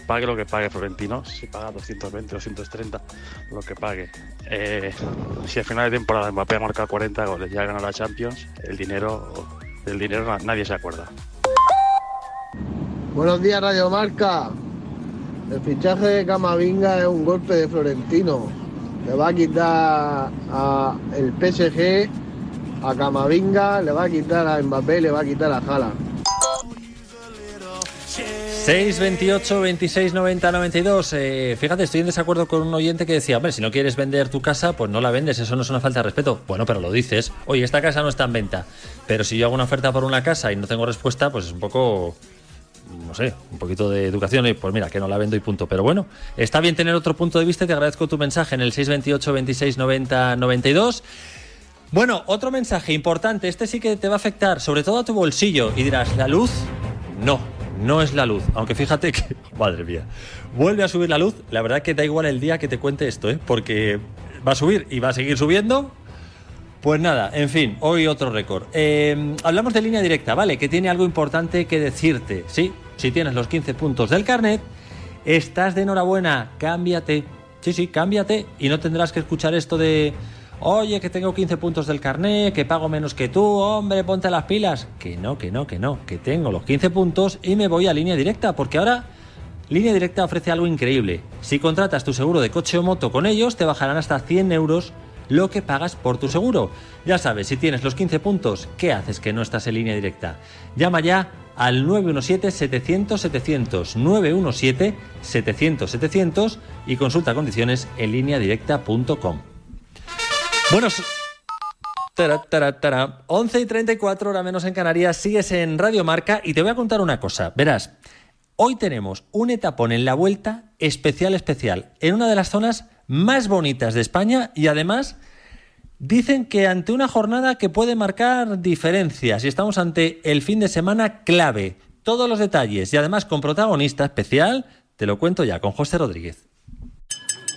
pague lo que pague Florentino, si paga 220, 230, lo que pague. Eh, si al final de temporada Mbappé ha marcado 40 goles y ha ganado la Champions, el dinero, del dinero na- nadie se acuerda. Buenos días, Radio Marca. El fichaje de Camavinga es un golpe de Florentino. Le va a quitar a el PSG a Camavinga, le va a quitar a Mbappé, le va a quitar a Haaland. 628 26 90 92. Eh, fíjate, estoy en desacuerdo con un oyente que decía, hombre, si no quieres vender tu casa, pues no la vendes, eso no es una falta de respeto. Bueno, pero lo dices, oye, esta casa no está en venta. Pero si yo hago una oferta por una casa y no tengo respuesta, pues es un poco, no sé, un poquito de educación y pues mira, que no la vendo y punto. Pero bueno, está bien tener otro punto de vista te agradezco tu mensaje en el 628 26 90 92. Bueno, otro mensaje importante, este sí que te va a afectar, sobre todo a tu bolsillo. Y dirás, ¿la luz? No, no es la luz. Aunque fíjate que, (laughs) madre mía, vuelve a subir la luz. La verdad que da igual el día que te cuente esto, ¿eh? porque va a subir y va a seguir subiendo. Pues nada, en fin, hoy otro récord. Eh, hablamos de línea directa, ¿vale? Que tiene algo importante que decirte. Sí, si tienes los 15 puntos del carnet, estás de enhorabuena, cámbiate. Sí, sí, cámbiate y no tendrás que escuchar esto de, oye, que tengo 15 puntos del carnet, que pago menos que tú, hombre, ponte las pilas. Que no, que no, que no, que tengo los 15 puntos y me voy a línea directa, porque ahora Línea Directa ofrece algo increíble. Si contratas tu seguro de coche o moto con ellos, te bajarán hasta 100 euros lo que pagas por tu seguro. Ya sabes, si tienes los 15 puntos, ¿qué haces que no estás en línea directa? Llama ya al 917-700-700, 917-700-700 y consulta condiciones en lineadirecta.com. Bueno, s- Tara, tara, tara. 11 y 34, hora menos en Canarias, sigues en Radio Marca y te voy a contar una cosa. Verás, hoy tenemos un etapón en la vuelta especial, especial, en una de las zonas más bonitas de España y además dicen que ante una jornada que puede marcar diferencias y estamos ante el fin de semana clave. Todos los detalles y además con protagonista especial, te lo cuento ya con José Rodríguez.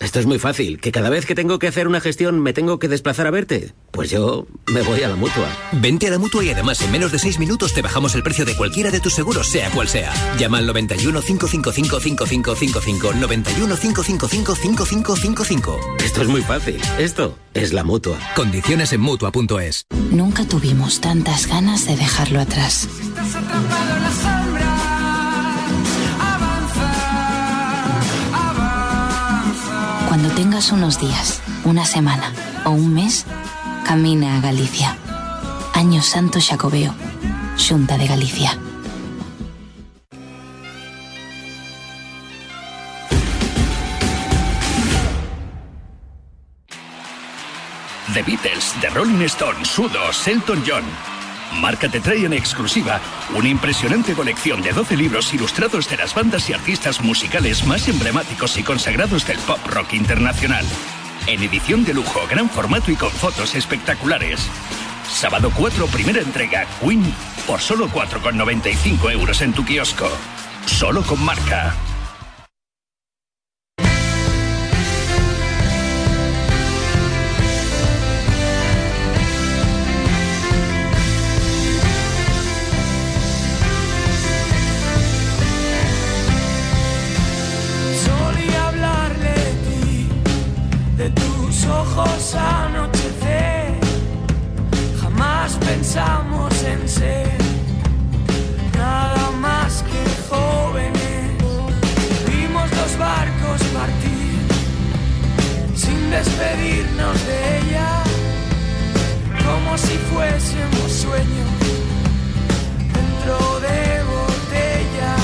Esto es muy fácil, que cada vez que tengo que hacer una gestión me tengo que desplazar a verte. Pues yo me voy a la mutua. Vente a la mutua y además en menos de 6 minutos te bajamos el precio de cualquiera de tus seguros, sea cual sea. Llama al 91 555 5555 91 555 5555. Esto es muy fácil. Esto es la mutua. Condiciones en mutua.es. Nunca tuvimos tantas ganas de dejarlo atrás. Cuando tengas unos días, una semana o un mes, camina a Galicia. Año Santo Xacobeo, Xunta de Galicia. The Beatles, The Rolling Stones, Sudos, Elton John. Marca te trae en exclusiva una impresionante colección de 12 libros ilustrados de las bandas y artistas musicales más emblemáticos y consagrados del pop rock internacional. En edición de lujo, gran formato y con fotos espectaculares. Sábado 4, primera entrega, Queen, por solo 4,95 euros en tu kiosco. Solo con marca. Anochecer. Jamás pensamos en ser nada más que jóvenes. Vimos los barcos partir sin despedirnos de ella, como si fuésemos sueños dentro de botellas.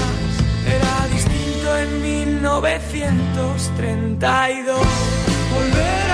Era distinto en 1932. Volver a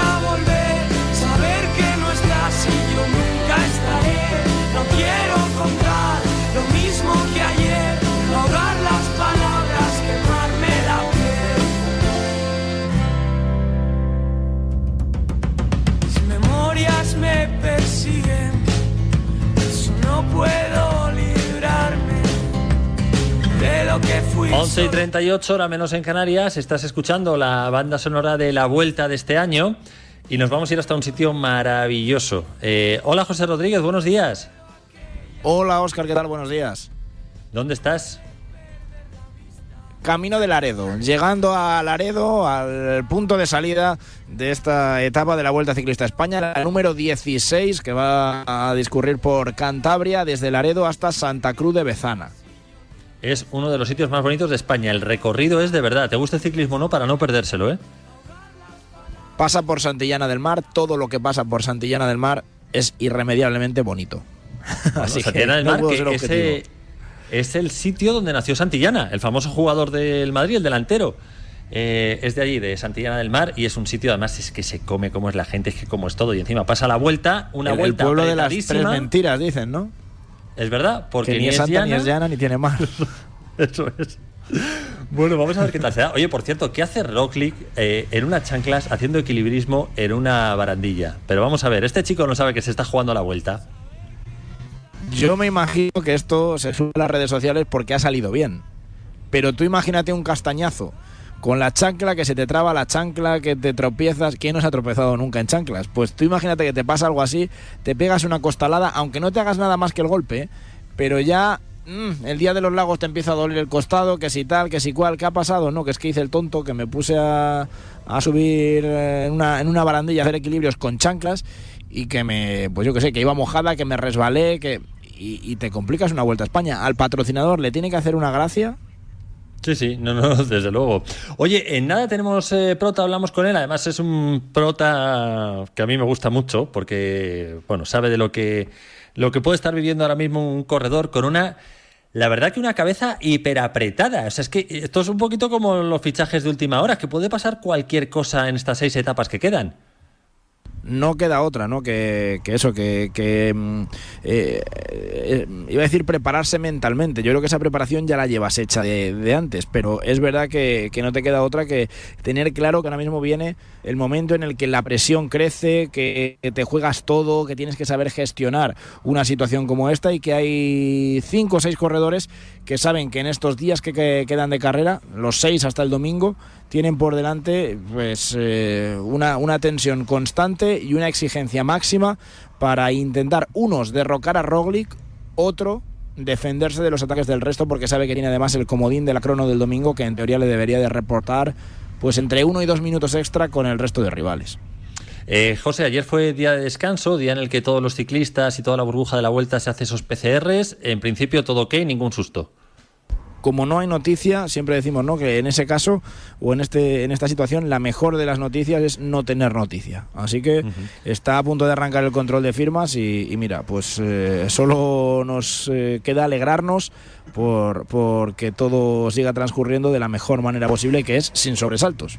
11 y 38, hora menos en Canarias. Estás escuchando la banda sonora de la vuelta de este año y nos vamos a ir hasta un sitio maravilloso. Eh, hola José Rodríguez, buenos días. Hola Oscar, ¿qué tal? Buenos días. ¿Dónde estás? Camino de Laredo, llegando a Laredo, al punto de salida de esta etapa de la Vuelta Ciclista a España, la número 16, que va a discurrir por Cantabria, desde Laredo hasta Santa Cruz de Bezana. Es uno de los sitios más bonitos de España. El recorrido es de verdad. ¿Te gusta el ciclismo o no? Para no perdérselo, ¿eh? Pasa por Santillana del Mar, todo lo que pasa por Santillana del Mar es irremediablemente bonito. (laughs) Así Santillana del Mar, que ese es el sitio donde nació Santillana, el famoso jugador del Madrid, el delantero. Eh, es de allí, de Santillana del Mar, y es un sitio, además, es que se come como es la gente, es que como es todo. Y encima pasa la vuelta, una el, el vuelta pueblo de las tres mentiras, dicen, ¿no? Es verdad, porque que ni es santa, ni es llana, ni tiene mar. (laughs) Eso es. Bueno, vamos a ver qué tal se da. Oye, por cierto, ¿qué hace Rocklick eh, en unas chanclas haciendo equilibrismo en una barandilla? Pero vamos a ver, este chico no sabe que se está jugando a la vuelta. Yo me imagino que esto se sube a las redes sociales porque ha salido bien. Pero tú imagínate un castañazo con la chancla, que se te traba la chancla, que te tropiezas. ¿Quién no se ha tropezado nunca en chanclas? Pues tú imagínate que te pasa algo así, te pegas una costalada, aunque no te hagas nada más que el golpe, pero ya mm, el día de los lagos te empieza a doler el costado, que si tal, que si cual, ¿qué ha pasado? No, que es que hice el tonto, que me puse a, a subir eh, en una, en una barandilla a hacer equilibrios con chanclas y que me, pues yo que sé, que iba mojada, que me resbalé, que y, y te complicas una vuelta a España. Al patrocinador le tiene que hacer una gracia. Sí, sí, no, no, (laughs) desde luego. Oye, en nada tenemos eh, prota, hablamos con él. Además es un prota que a mí me gusta mucho porque, bueno, sabe de lo que, lo que puede estar viviendo ahora mismo un corredor con una, la verdad que una cabeza hiperapretada. O sea, es que esto es un poquito como los fichajes de última hora, que puede pasar cualquier cosa en estas seis etapas que quedan. No queda otra, ¿no? Que, que eso, que, que mm, eh, eh, iba a decir prepararse mentalmente. Yo creo que esa preparación ya la llevas hecha de, de antes, pero es verdad que, que, no te queda otra que tener claro que ahora mismo viene el momento en el que la presión crece, que te juegas todo, que tienes que saber gestionar una situación como esta y que hay cinco o seis corredores que saben que en estos días que, que quedan de carrera, los seis hasta el domingo, tienen por delante pues eh, una, una tensión constante y una exigencia máxima para intentar unos derrocar a Roglic, otro defenderse de los ataques del resto porque sabe que tiene además el comodín de la crono del domingo que en teoría le debería de reportar pues entre uno y dos minutos extra con el resto de rivales. Eh, José, ayer fue día de descanso, día en el que todos los ciclistas y toda la burbuja de la vuelta se hace esos PCRs. En principio todo ok, ningún susto como no hay noticia, siempre decimos ¿no? que en ese caso o en, este, en esta situación la mejor de las noticias es no tener noticia. Así que uh -huh. está a punto de arrancar el control de firmas y, y mira, pues eh, solo nos eh, queda alegrarnos por, por que todo siga transcurriendo de la mejor manera posible, que es sin sobresaltos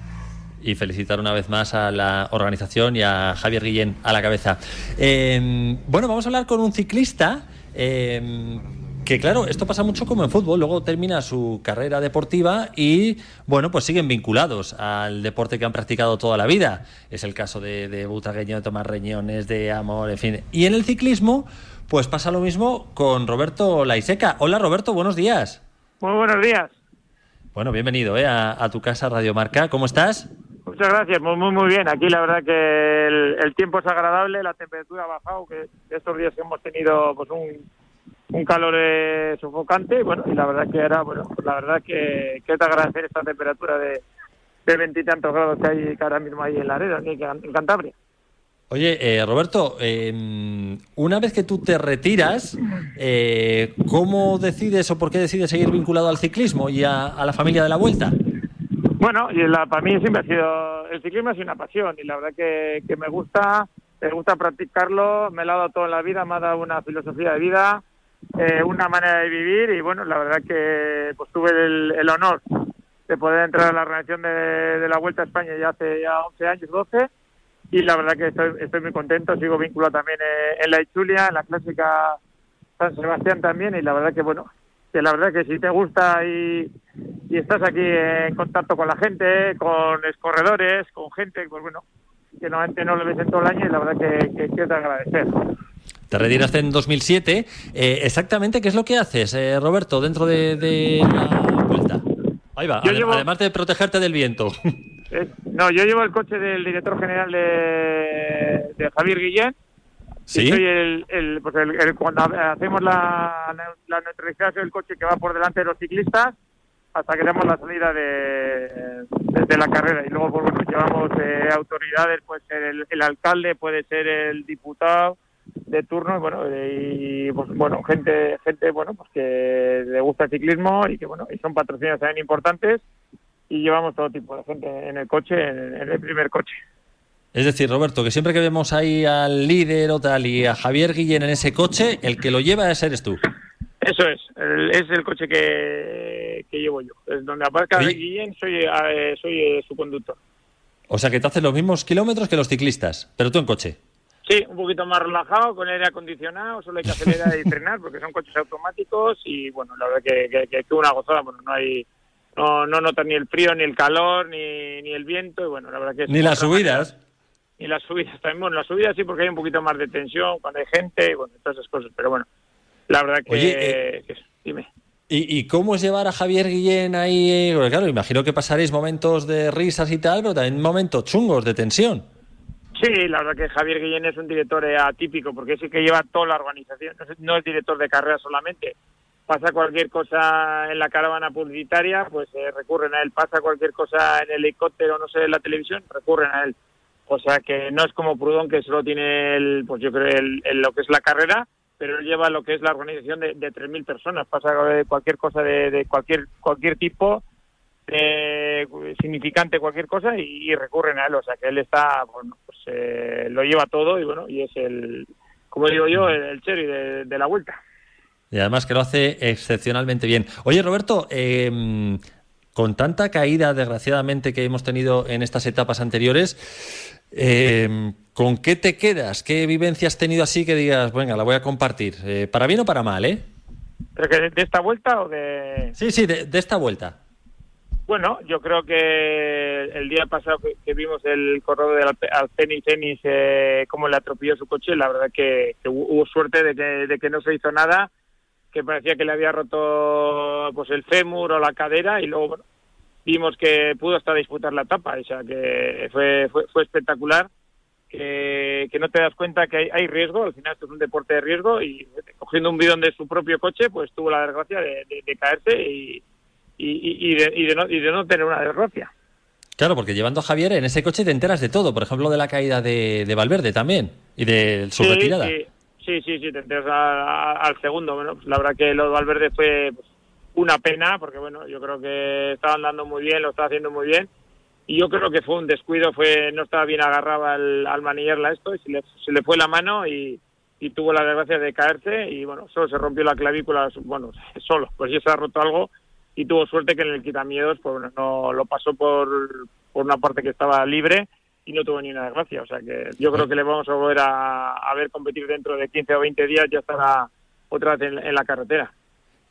y felicitar una vez más a la organización y a Javier Guillén a la cabeza. Eh, bueno, vamos a hablar con un ciclista. Eh, que claro, esto pasa mucho como en fútbol, luego termina su carrera deportiva y bueno, pues siguen vinculados al deporte que han practicado toda la vida. Es el caso de, de Butagueño, de Tomás Reñones, de Amor, en fin. Y en el ciclismo, pues pasa lo mismo con Roberto Laiseca. Hola Roberto, buenos días. Muy buenos días. Bueno, bienvenido ¿eh? a, a tu casa Radio Marca. ¿Cómo estás? Muchas gracias, muy, muy, muy bien. Aquí la verdad que el, el tiempo es agradable, la temperatura ha bajado, que estos días hemos tenido pues un, un calor eh, sofocante y bueno, y la verdad que ahora, bueno, pues la verdad que, que es de agradecer esta temperatura de de veintitantos grados que hay que ahora mismo ahí en la arena, en, Cantabria. Oye, eh, Roberto, eh, una vez que tú te retiras, eh, ¿cómo decides o por qué decides seguir vinculado al ciclismo y a, a la familia de la vuelta? Bueno, y la, para mí siempre ha sido, el ciclismo sido una pasión y la verdad que, que me gusta, me gusta practicarlo, me lo ha dado toda la vida, me ha dado una filosofía de vida, eh, una manera de vivir y bueno, la verdad que pues tuve el, el honor de poder entrar a la organización de, la Vuelta a España ya hace ya 11 años, 12 y la verdad que estoy, muy contento, sigo vinculado también eh, en la Ichulia, en la clásica San Sebastián también y la verdad que bueno, que la verdad que si te gusta y, estás aquí en contacto con la gente, con escorredores, con gente, pues bueno, que normalmente no lo ves en todo el año y la verdad que, que, de agradecer. Te retiraste en 2007. Eh, exactamente, ¿qué es lo que haces, eh, Roberto, dentro de, de, la vuelta? Ahí va, adem llevo... además de protegerte del viento. (laughs) Eh, no, yo llevo el coche del director general de, de Javier Guillén. ¿Sí? Y soy el, el, pues el, el, cuando hacemos la, la neutralización del coche que va por delante de los ciclistas hasta que demos la salida de, de, de la carrera. Y luego, pues, bueno, llevamos eh, autoridades, puede ser el, el alcalde, puede ser el diputado, de turno y bueno y pues bueno gente gente bueno pues que le gusta el ciclismo y que bueno y son patrocinios también importantes y llevamos todo tipo de gente en el coche en, en el primer coche es decir, Roberto, que siempre que vemos ahí al líder o tal y a Javier Guillén en ese coche, el que lo lleva ese eres tú. Eso es, el, es el coche que, que llevo yo. Es donde aparca. Guillén, soy, eh, soy eh, su conductor. O sea que te haces los mismos kilómetros que los ciclistas, pero tú en coche. Sí, un poquito más relajado, con aire acondicionado, solo hay que acelerar y (laughs) frenar porque son coches automáticos y bueno, la verdad que, que, que, que una gozada, bueno, no hay no no notas ni el frío, ni el calor, ni, ni el viento y bueno, la verdad que... Ni las subidas. Manera, ni las subidas también, bueno, las subidas sí porque hay un poquito más de tensión cuando hay gente y bueno, todas esas cosas, pero bueno, la verdad que... Oye, eh, dime. ¿Y, ¿Y, cómo es llevar a Javier Guillén ahí? Porque claro, imagino que pasaréis momentos de risas y tal, pero también momentos chungos de tensión. Sí, la verdad que Javier Guillén es un director atípico porque es el que lleva toda la organización, no es, director de carrera solamente. Pasa cualquier cosa en la caravana publicitaria, pues eh, recurren a él. Pasa cualquier cosa en el helicóptero, no sé, en la televisión, recurren a él. O sea que no es como Prudón que solo tiene el, pues yo creo el, lo que es la carrera, pero él lleva lo que es la organización de, de 3.000 personas. Pasa cualquier cosa de, cualquier cualquier tipo eh, significante cualquier cosa y, y, recurren a él, o sea que él está, bueno, eh, lo lleva todo y bueno, y es el, como digo yo, el, el cherry de, de, la vuelta. Y además que lo hace excepcionalmente bien. Oye Roberto, eh, con tanta caída desgraciadamente que hemos tenido en estas etapas anteriores, eh, ¿Con qué te quedas? ¿Qué vivencia has tenido así que digas, venga, la voy a compartir? Eh, para bien o para mal, ¿eh? ¿Pero que de, de esta vuelta o de...? Sí, sí, de, de esta vuelta. Bueno, yo creo que el día pasado que, vimos el corredor del Alpeni Tenis, eh, cómo le atropelló su coche, la verdad que, que hu- hubo suerte de que, de que no se hizo nada, que parecía que le había roto pues el fémur o la cadera y luego bueno, vimos que pudo hasta disputar la etapa, o sea que fue, fue, fue espectacular, que, no te das cuenta que hay, hay riesgo, al final esto es un deporte de riesgo y cogiendo un bidón de su propio coche pues tuvo la desgracia de, de- de caerse y, y, y- de, y de no, y de no tener una desgracia. Claro, porque llevando a Javier en ese coche te enteras de todo. Por ejemplo, de la caída de, de Valverde también y de su sí, retirada. Sí, sí, sí, sí, te enteras a- a- al segundo. Bueno, pues la verdad que lo de Valverde fue pues, una pena, porque bueno, yo creo que estaba andando muy bien, lo estaba haciendo muy bien. Y yo creo que fue un descuido, fue no estaba bien agarrado al, al manillarla esto, y se le, se le fue la mano y, y tuvo la desgracia de caerse y bueno, solo se rompió la clavícula, bueno, solo, pues ya se ha roto algo y tuvo suerte que en el quitamiedos pues no lo pasó por, por una parte que estaba libre y no tuvo ni una desgracia. O sea que yo creo que le vamos a volver a, a ver competir dentro de 15 o 20 días, ya estará otra vez en, en la carretera.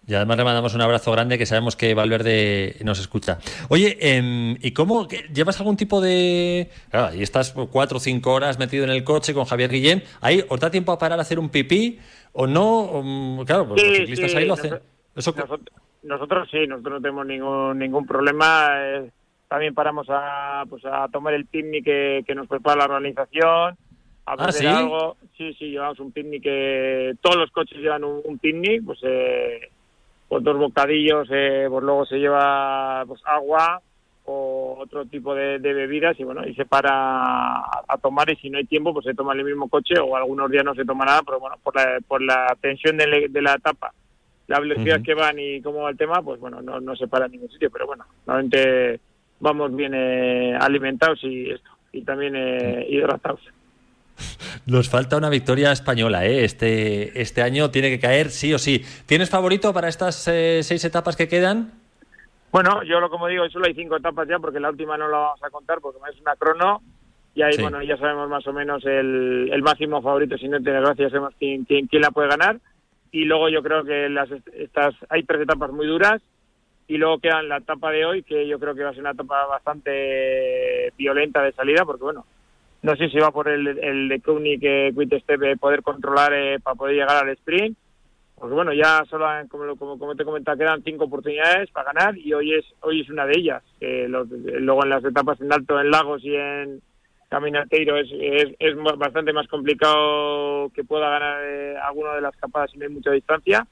Y además le mandamos un abrazo grande que sabemos que Valverde nos escucha. Oye, em, ¿y cómo llevas algún tipo de... Claro, ahí estás cuatro o cinco horas metido en el coche con Javier Guillén. ¿Ahí os da tiempo a parar a hacer un pipí o no? Mm, claro, pues los Sí, ciclistas sí, ahí lo hacen. Eso- Nosotros, nosotros sí, nosotros no tenemos ningún ningún problema. eh, también paramos a pues a tomar el picnic que, que nos prepara la organización, a ¿Ah, sí? algo. Sí, sí, llevamos un picnic que todos los coches llevan un, un picnic, pues eh, pues dos bocadillos, eh, pues luego se lleva pues agua o otro tipo de, de bebidas y bueno, y se para a, a tomar y si no hay tiempo pues se toma en el mismo coche o algunos días no se toma nada, pero bueno, por la, por la tensión de, le- de la etapa, la velocidad Ujú. que van y cómo va el tema, pues bueno, no, no se para en ningún sitio, pero bueno, normalmente vamos bien eh, alimentados y esto, y también eh, hidratados. Nos falta una victoria española, ¿eh? Este, este año tiene que caer sí o sí. ¿Tienes favorito para estas eh, seis etapas que quedan? Bueno, yo lo como digo, solo hay cinco etapas ya porque la última no la vamos a contar porque es una crono y ahí Sí. bueno ya sabemos más o menos el, el máximo favorito, si no tiene gracia sabemos quién, quién, quién la puede ganar y luego yo creo que las est- estas hay tres etapas muy duras y luego quedan la etapa de hoy que yo creo que va a ser una etapa bastante violenta de salida porque bueno no sé si va por el, el de Koenig que Quick-Step eh, poder controlar eh, para poder llegar al sprint porque bueno, ya solo, como, como, como te comentaba, quedan cinco oportunidades para ganar y hoy es hoy es una de ellas. Eh, los- luego en las etapas en Alto, en Lagos y en Caminateiro es, es, es bastante más complicado que pueda ganar eh, alguna de las capadas si no hay mucha distancia.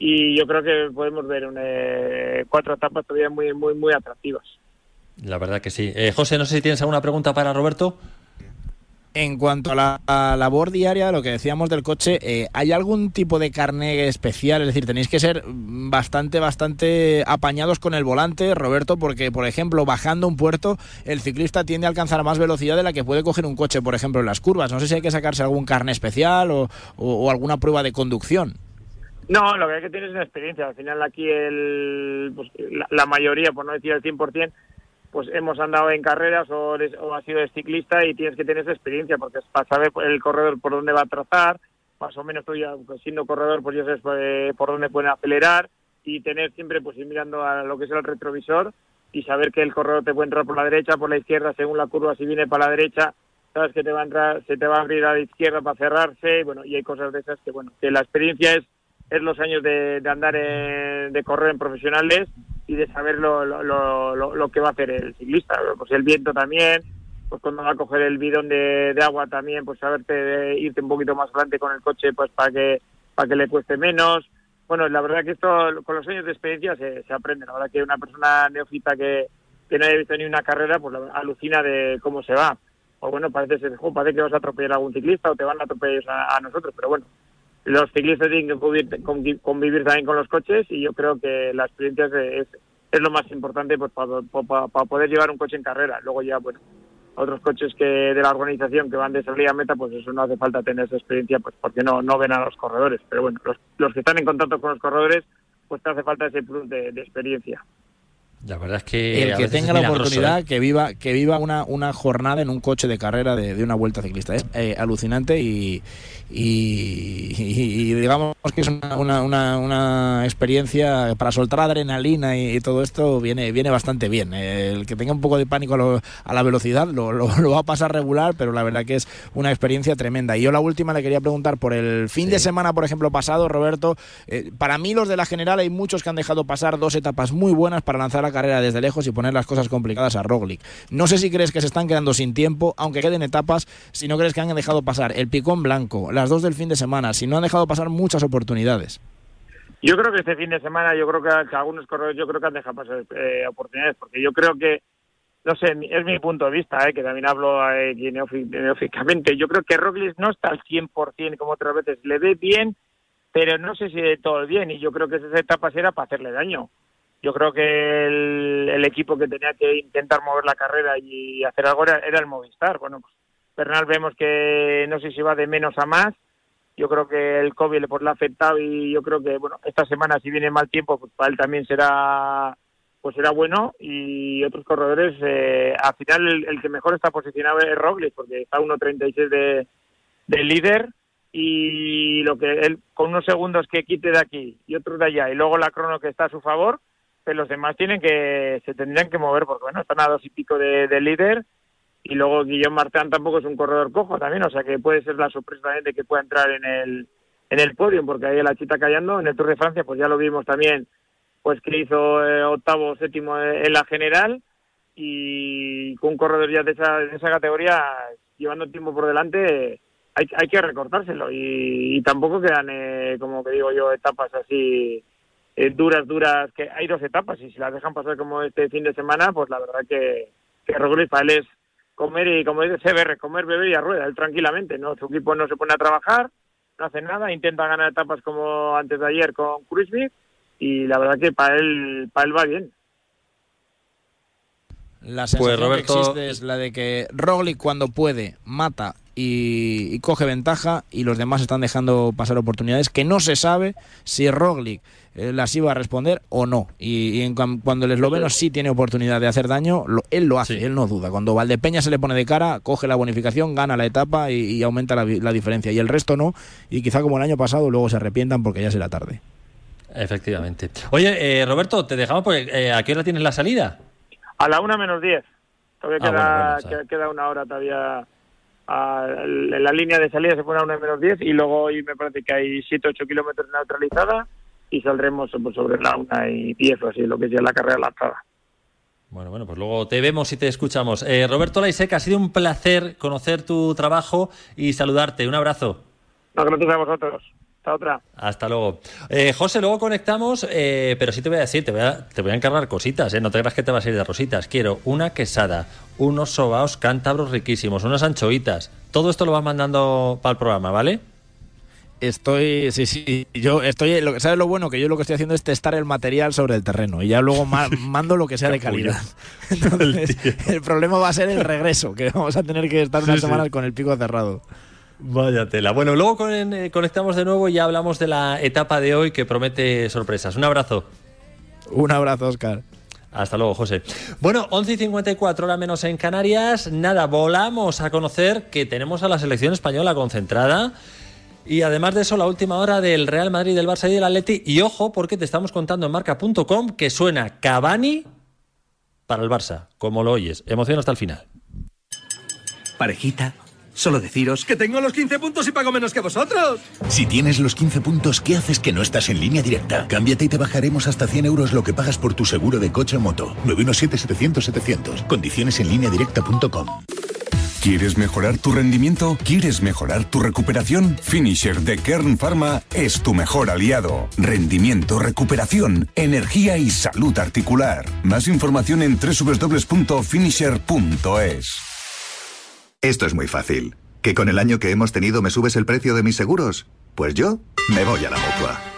Y yo creo que podemos ver eh, cuatro etapas todavía muy, muy, muy atractivas. La verdad que sí. Eh, José, no sé si tienes alguna pregunta para Roberto. En cuanto a la labor diaria, lo que decíamos del coche, eh, ¿hay algún tipo de carné especial? Es decir, tenéis que ser bastante, bastante apañados con el volante, Roberto, porque, por ejemplo, bajando un puerto, el ciclista tiende a alcanzar más velocidad de la que puede coger un coche, por ejemplo, en las curvas. No sé si hay que sacarse algún carné especial o, o- o alguna prueba de conducción. No, lo que hay que tener es una experiencia. Al final aquí el, pues, la, la mayoría, por no decir el 100%, pues hemos andado en carreras o, has sido ciclista y tienes que tener esa experiencia porque es para saber el corredor por dónde va a trazar, más o menos tú ya pues, siendo corredor pues ya sabes eh, por dónde pueden acelerar y tener siempre pues ir mirando a lo que es el retrovisor y saber que el corredor te puede entrar por la derecha, por la izquierda, según la curva si viene para la derecha, sabes que te va a entrar, se te va a abrir a la izquierda para cerrarse, bueno, y hay cosas de esas que bueno, que la experiencia es es los años de, de andar en- de correr en profesionales y de saber lo, lo, lo, lo- que va a hacer el ciclista. Pues el viento también, pues cuando va a coger el bidón de, de agua también, pues saberte de irte un poquito más adelante con el coche pues para que para que le cueste menos. Bueno, la verdad que esto con los años de experiencia se, se aprende. La verdad que una persona neófita que, que no haya visto ni una carrera, pues la- alucina de cómo se va. O bueno, parece ser, "Jo, parece que vas a atropellar a algún ciclista o te van a atropellar a nosotros, pero bueno, los ciclistas tienen que convivir, convi- convivir también con los coches y yo creo que la experiencia es, es, es lo más importante pues, para, para- para poder llevar un coche en carrera. Luego ya, bueno, otros coches que de la organización que van de salida a meta, pues eso no hace falta tener esa experiencia pues porque no, no ven a los corredores. Pero bueno, los, los que están en contacto con los corredores, pues te hace falta ese plus de, de experiencia. La verdad es que el que tenga la oportunidad ¿eh? que viva que viva una, una jornada en un coche de carrera de, de una vuelta ciclista es eh, alucinante y, y, y- y digamos que es una, una, una- una experiencia para soltar adrenalina y, y todo esto viene viene bastante bien. Eh, el que tenga un poco de pánico a, lo- a la velocidad lo, lo- (laughs) lo va a pasar regular pero la verdad que es una experiencia tremenda. Y yo la última le quería preguntar por el fin de semana por ejemplo pasado Roberto eh, para mí los de la general hay muchos que han dejado pasar dos etapas muy buenas para lanzar la carrera desde lejos y poner las cosas complicadas a Roglic. No sé si crees que se están quedando sin tiempo, aunque queden etapas, si no crees que han dejado pasar el picón blanco, las dos del fin de semana, si no han dejado pasar muchas oportunidades. Yo creo que este fin de semana, yo creo que, algunos corredores, yo creo que han dejado pasar eh, oportunidades, porque yo creo que, no sé, es mi punto de vista, eh, que también hablo eh, neóficamente, yo creo que Roglic no está al 100% como otras veces, le ve bien, pero no sé si de todo bien, y yo creo que esas etapas era para hacerle daño. Yo creo que el, el equipo que tenía que intentar mover la carrera y hacer algo era, era el Movistar. Bueno, pues Bernal vemos que no sé si va de menos a más, yo creo que el COVID le, pues, le ha afectado y yo creo que bueno esta semana si viene mal tiempo pues para él también será pues será bueno. Y otros corredores eh, al final el, el que mejor está posicionado es Roglic porque está a 1.36 de del líder. Y lo que él con unos segundos que quite de aquí y otros de allá y luego la crono que está a su favor pues los demás tienen que se tendrían que mover porque bueno están a dos y pico de, del líder y luego Guillaume Martin tampoco es un corredor cojo también, o sea que puede ser la sorpresa también de que pueda entrar en el en el podio, porque ahí la chita callando, en el Tour de Francia pues ya lo vimos también, pues que hizo eh, octavo, séptimo en la general y con un corredor ya de esa, de esa categoría llevando tiempo por delante hay, hay que recortárselo y, y tampoco quedan, eh, como que digo yo, etapas así eh, duras, duras, que hay dos etapas y si las dejan pasar como este fin de semana, pues la verdad que, que para él es comer y como dice CBR, comer, beber y a rueda, él tranquilamente, ¿no? Su equipo no se pone a trabajar, no hace nada, intenta ganar etapas como antes de ayer con Kruiswijk y la verdad que para él, para él va bien. La sensación Roberto- que existe es la de que Roglic cuando puede mata y, y coge ventaja y los demás están dejando pasar oportunidades que no se sabe si Roglic las iba a responder o no. Y, y en cuan- cuando el esloveno sí tiene oportunidad de hacer daño, lo- él lo hace, él no duda. Cuando Valdepeña se le pone de cara, coge la bonificación, gana la etapa y, y aumenta la, diferencia. Y el resto no. Y quizá como el año pasado luego se arrepientan porque ya será tarde. Efectivamente. Oye, eh, Roberto, te dejamos porque eh, ¿a qué hora tienes la salida? A la una menos diez. Todavía Ah, queda, bueno, bueno, queda, una hora todavía. a- en la línea de salida se pone a una menos diez y luego hoy me parece que hay 7-8 kilómetros neutralizada y saldremos pues, sobre la una y diez así, lo que es ya la carrera lanzada. Bueno, bueno, pues luego te vemos y te escuchamos. Eh, Roberto Laiseca, ha sido un placer conocer tu trabajo y saludarte. Un abrazo. No, gracias a vosotros. Hasta otra. Hasta luego. Eh, José, luego conectamos, eh, pero sí te voy a decir, te voy a, te voy a encargar cositas, ¿eh? no te creas que te vas a ir de rositas. Quiero una quesada, unos sobaos cántabros riquísimos, unas anchoitas. Todo esto lo vas mandando para el programa, ¿vale? Estoy, sí, sí, yo estoy, lo sabes lo bueno que yo lo que estoy haciendo es testar el material sobre el terreno y ya luego ma- (laughs) mando lo que sea de calidad. (laughs) Entonces, (laughs) el problema va a ser el regreso, que vamos a tener que estar unas sí. semanas con el pico cerrado. Vaya tela. Bueno, luego con- eh, conectamos de nuevo y ya hablamos de la etapa de hoy que promete sorpresas. Un abrazo. Un abrazo, Oscar. Hasta luego, José. Bueno, 11 y 54 hora menos en Canarias. Nada, volamos a conocer que tenemos a la selección española concentrada. Y además de eso, la última hora del Real Madrid, del Barça y del Atleti. Y ojo, porque te estamos contando en marca.com que suena Cavani para el Barça, como lo oyes. Emoción hasta el final. Parejita, solo deciros que tengo los 15 puntos y pago menos que vosotros. Si tienes los 15 puntos, ¿qué haces que no estás en línea directa? Cámbiate y te bajaremos hasta 100 euros lo que pagas por tu seguro de coche o moto. 917-700-700. Condiciones en lineadirecta.com. ¿Quieres mejorar tu rendimiento? ¿Quieres mejorar tu recuperación? Finisher de Kern Pharma es tu mejor aliado. Rendimiento, recuperación, energía y salud articular. Más información en www.finisher.es. Esto es muy fácil. ¿Que con el año que hemos tenido me subes el precio de mis seguros? Pues yo me voy a la mutua.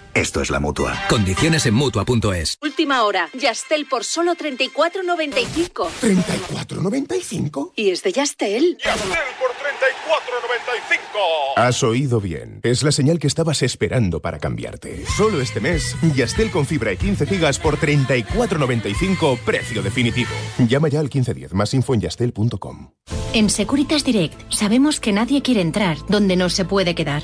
Esto es la mutua. Condiciones en mutua.es. Última hora. Yastel por solo 34.95. ¿34.95? Y es de Yastel. ¡Yastel por 34.95! Has oído bien. Es la señal que estabas esperando para cambiarte. Solo este mes, Yastel con fibra y 15 gigas por 34.95, precio definitivo. Llama ya al 1510. Más info en yastel.com. En Securitas Direct sabemos que nadie quiere entrar donde no se puede quedar.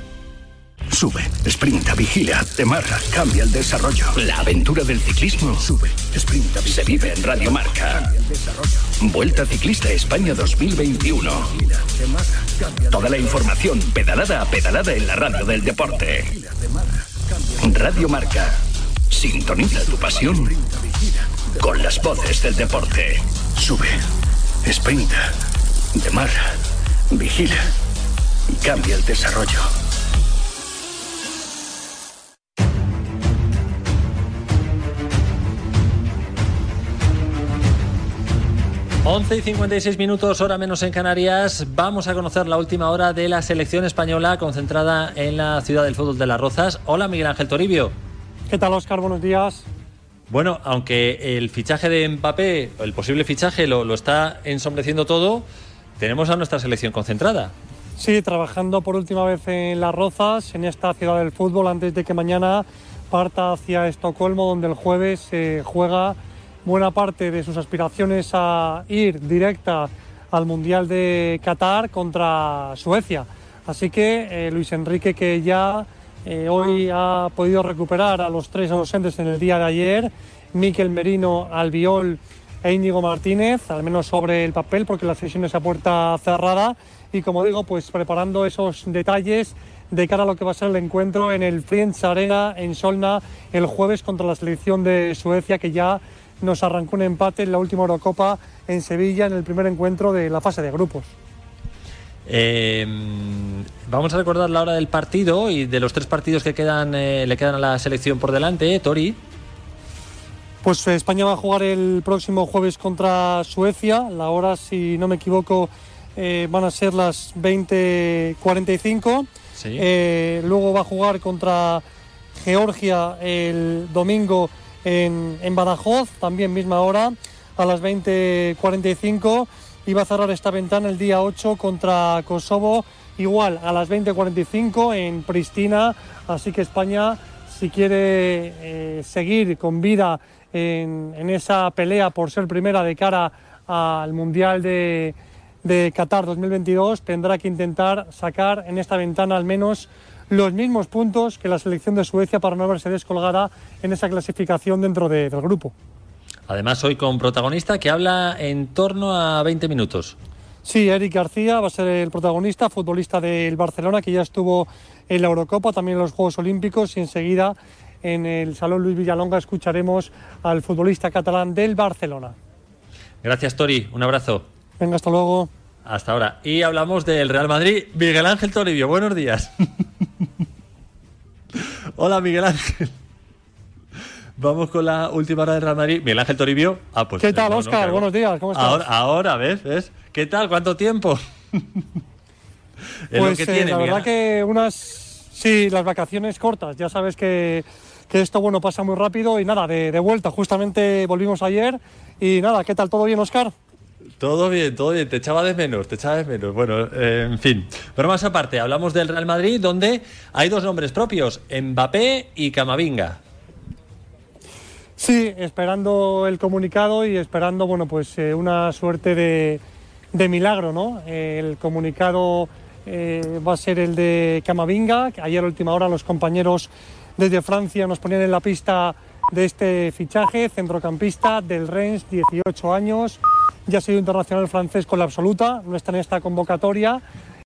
Sube, sprinta, vigila, te marra, cambia el desarrollo. La aventura del ciclismo. Sube, sprinta, Se vive en Radio Marca. Vuelta Ciclista España 2021. Toda la información pedalada a pedalada en la radio del deporte. Radio Marca. Sintoniza tu pasión con las voces del deporte. Sube, sprinta, demarra, vigila y cambia el desarrollo. 11 y 56 minutos, hora menos en Canarias. Vamos a conocer la última hora de la selección española concentrada en la ciudad del fútbol de las Rozas. Hola, Miguel Ángel Toribio. ¿Qué tal, Oscar? Buenos días. Bueno, aunque el fichaje de Mbappé, el posible fichaje, lo, lo está ensombreciendo todo, tenemos a nuestra selección concentrada. Sí, trabajando por última vez en Las Rozas, en esta ciudad del fútbol, antes de que mañana parta hacia Estocolmo, donde el jueves se juega buena parte de sus aspiraciones a ir directa al Mundial de Qatar contra Suecia. Así que eh, Luis Enrique, que ya eh, hoy ha podido recuperar a los tres ausentes en el día de ayer, Miquel Merino, Albiol e Íñigo Martínez, al menos sobre el papel, porque la sesión es a puerta cerrada. Y como digo, pues preparando esos detalles de cara a lo que va a ser el encuentro en el Friends Arena en Solna el jueves contra la selección de Suecia, que ya nos arrancó un empate en la última Eurocopa en Sevilla en el primer encuentro de la fase de grupos. Eh, vamos a recordar la hora del partido y de los tres partidos que quedan eh, le quedan a la selección por delante, Tori. Pues eh, España va a jugar el próximo jueves contra Suecia. La hora, si no me equivoco, eh, van a ser las 20:45. Sí. Eh, luego va a jugar contra Georgia el domingo en, Badajoz, también misma hora, a las 20:45. Y a cerrar esta ventana el día 8 contra Kosovo, igual a las 20:45 en Pristina. Así que España, si quiere eh, seguir con vida en, en esa pelea por ser primera de cara al Mundial de, de Qatar 2022, tendrá que intentar sacar en esta ventana al menos los mismos puntos que la selección de Suecia para no verse descolgada en esa clasificación dentro de- del grupo. Además, hoy con protagonista que habla en torno a 20 minutos. Sí, Eric García va a ser el protagonista, futbolista del Barcelona, que ya estuvo en la Eurocopa, también en los Juegos Olímpicos, y enseguida en el Salón Luis Villalonga escucharemos al futbolista catalán del Barcelona. Gracias, Tori. Un abrazo. Venga, hasta luego. Hasta ahora. Y hablamos del Real Madrid. Miguel Ángel Toribio, buenos días. (laughs) (laughs) Hola, Miguel Ángel. Vamos con la última hora del Real Madrid. Miguel Ángel Toribio. Ah, pues, ¿Qué tal, no, no, Óscar? claro. Buenos días, ¿cómo estás? Ahora, ahora, ¿ves? ¿ves? ¿Qué tal? ¿Cuánto tiempo? (laughs) Es lo Pues que eh, tiene, la Miguel verdad que unas, sí, las vacaciones cortas, ya sabes que, que esto bueno pasa muy rápido y nada, de, de vuelta, justamente volvimos ayer y nada, ¿qué tal? ¿Todo bien, Oscar? Todo bien, todo bien. Te echaba de menos, te echaba de menos. Bueno, eh, en fin. Pero más aparte, hablamos del Real Madrid, donde hay dos nombres propios, Mbappé y Camavinga. Sí, esperando el comunicado y esperando, bueno, pues eh, una suerte de, milagro, ¿no? Eh, el comunicado va a ser el de Camavinga, ayer a última hora los compañeros desde Francia nos ponían en la pista de este fichaje, centrocampista del Rennes, 18 años, ya ha sido internacional francés con la absoluta, no está en esta convocatoria,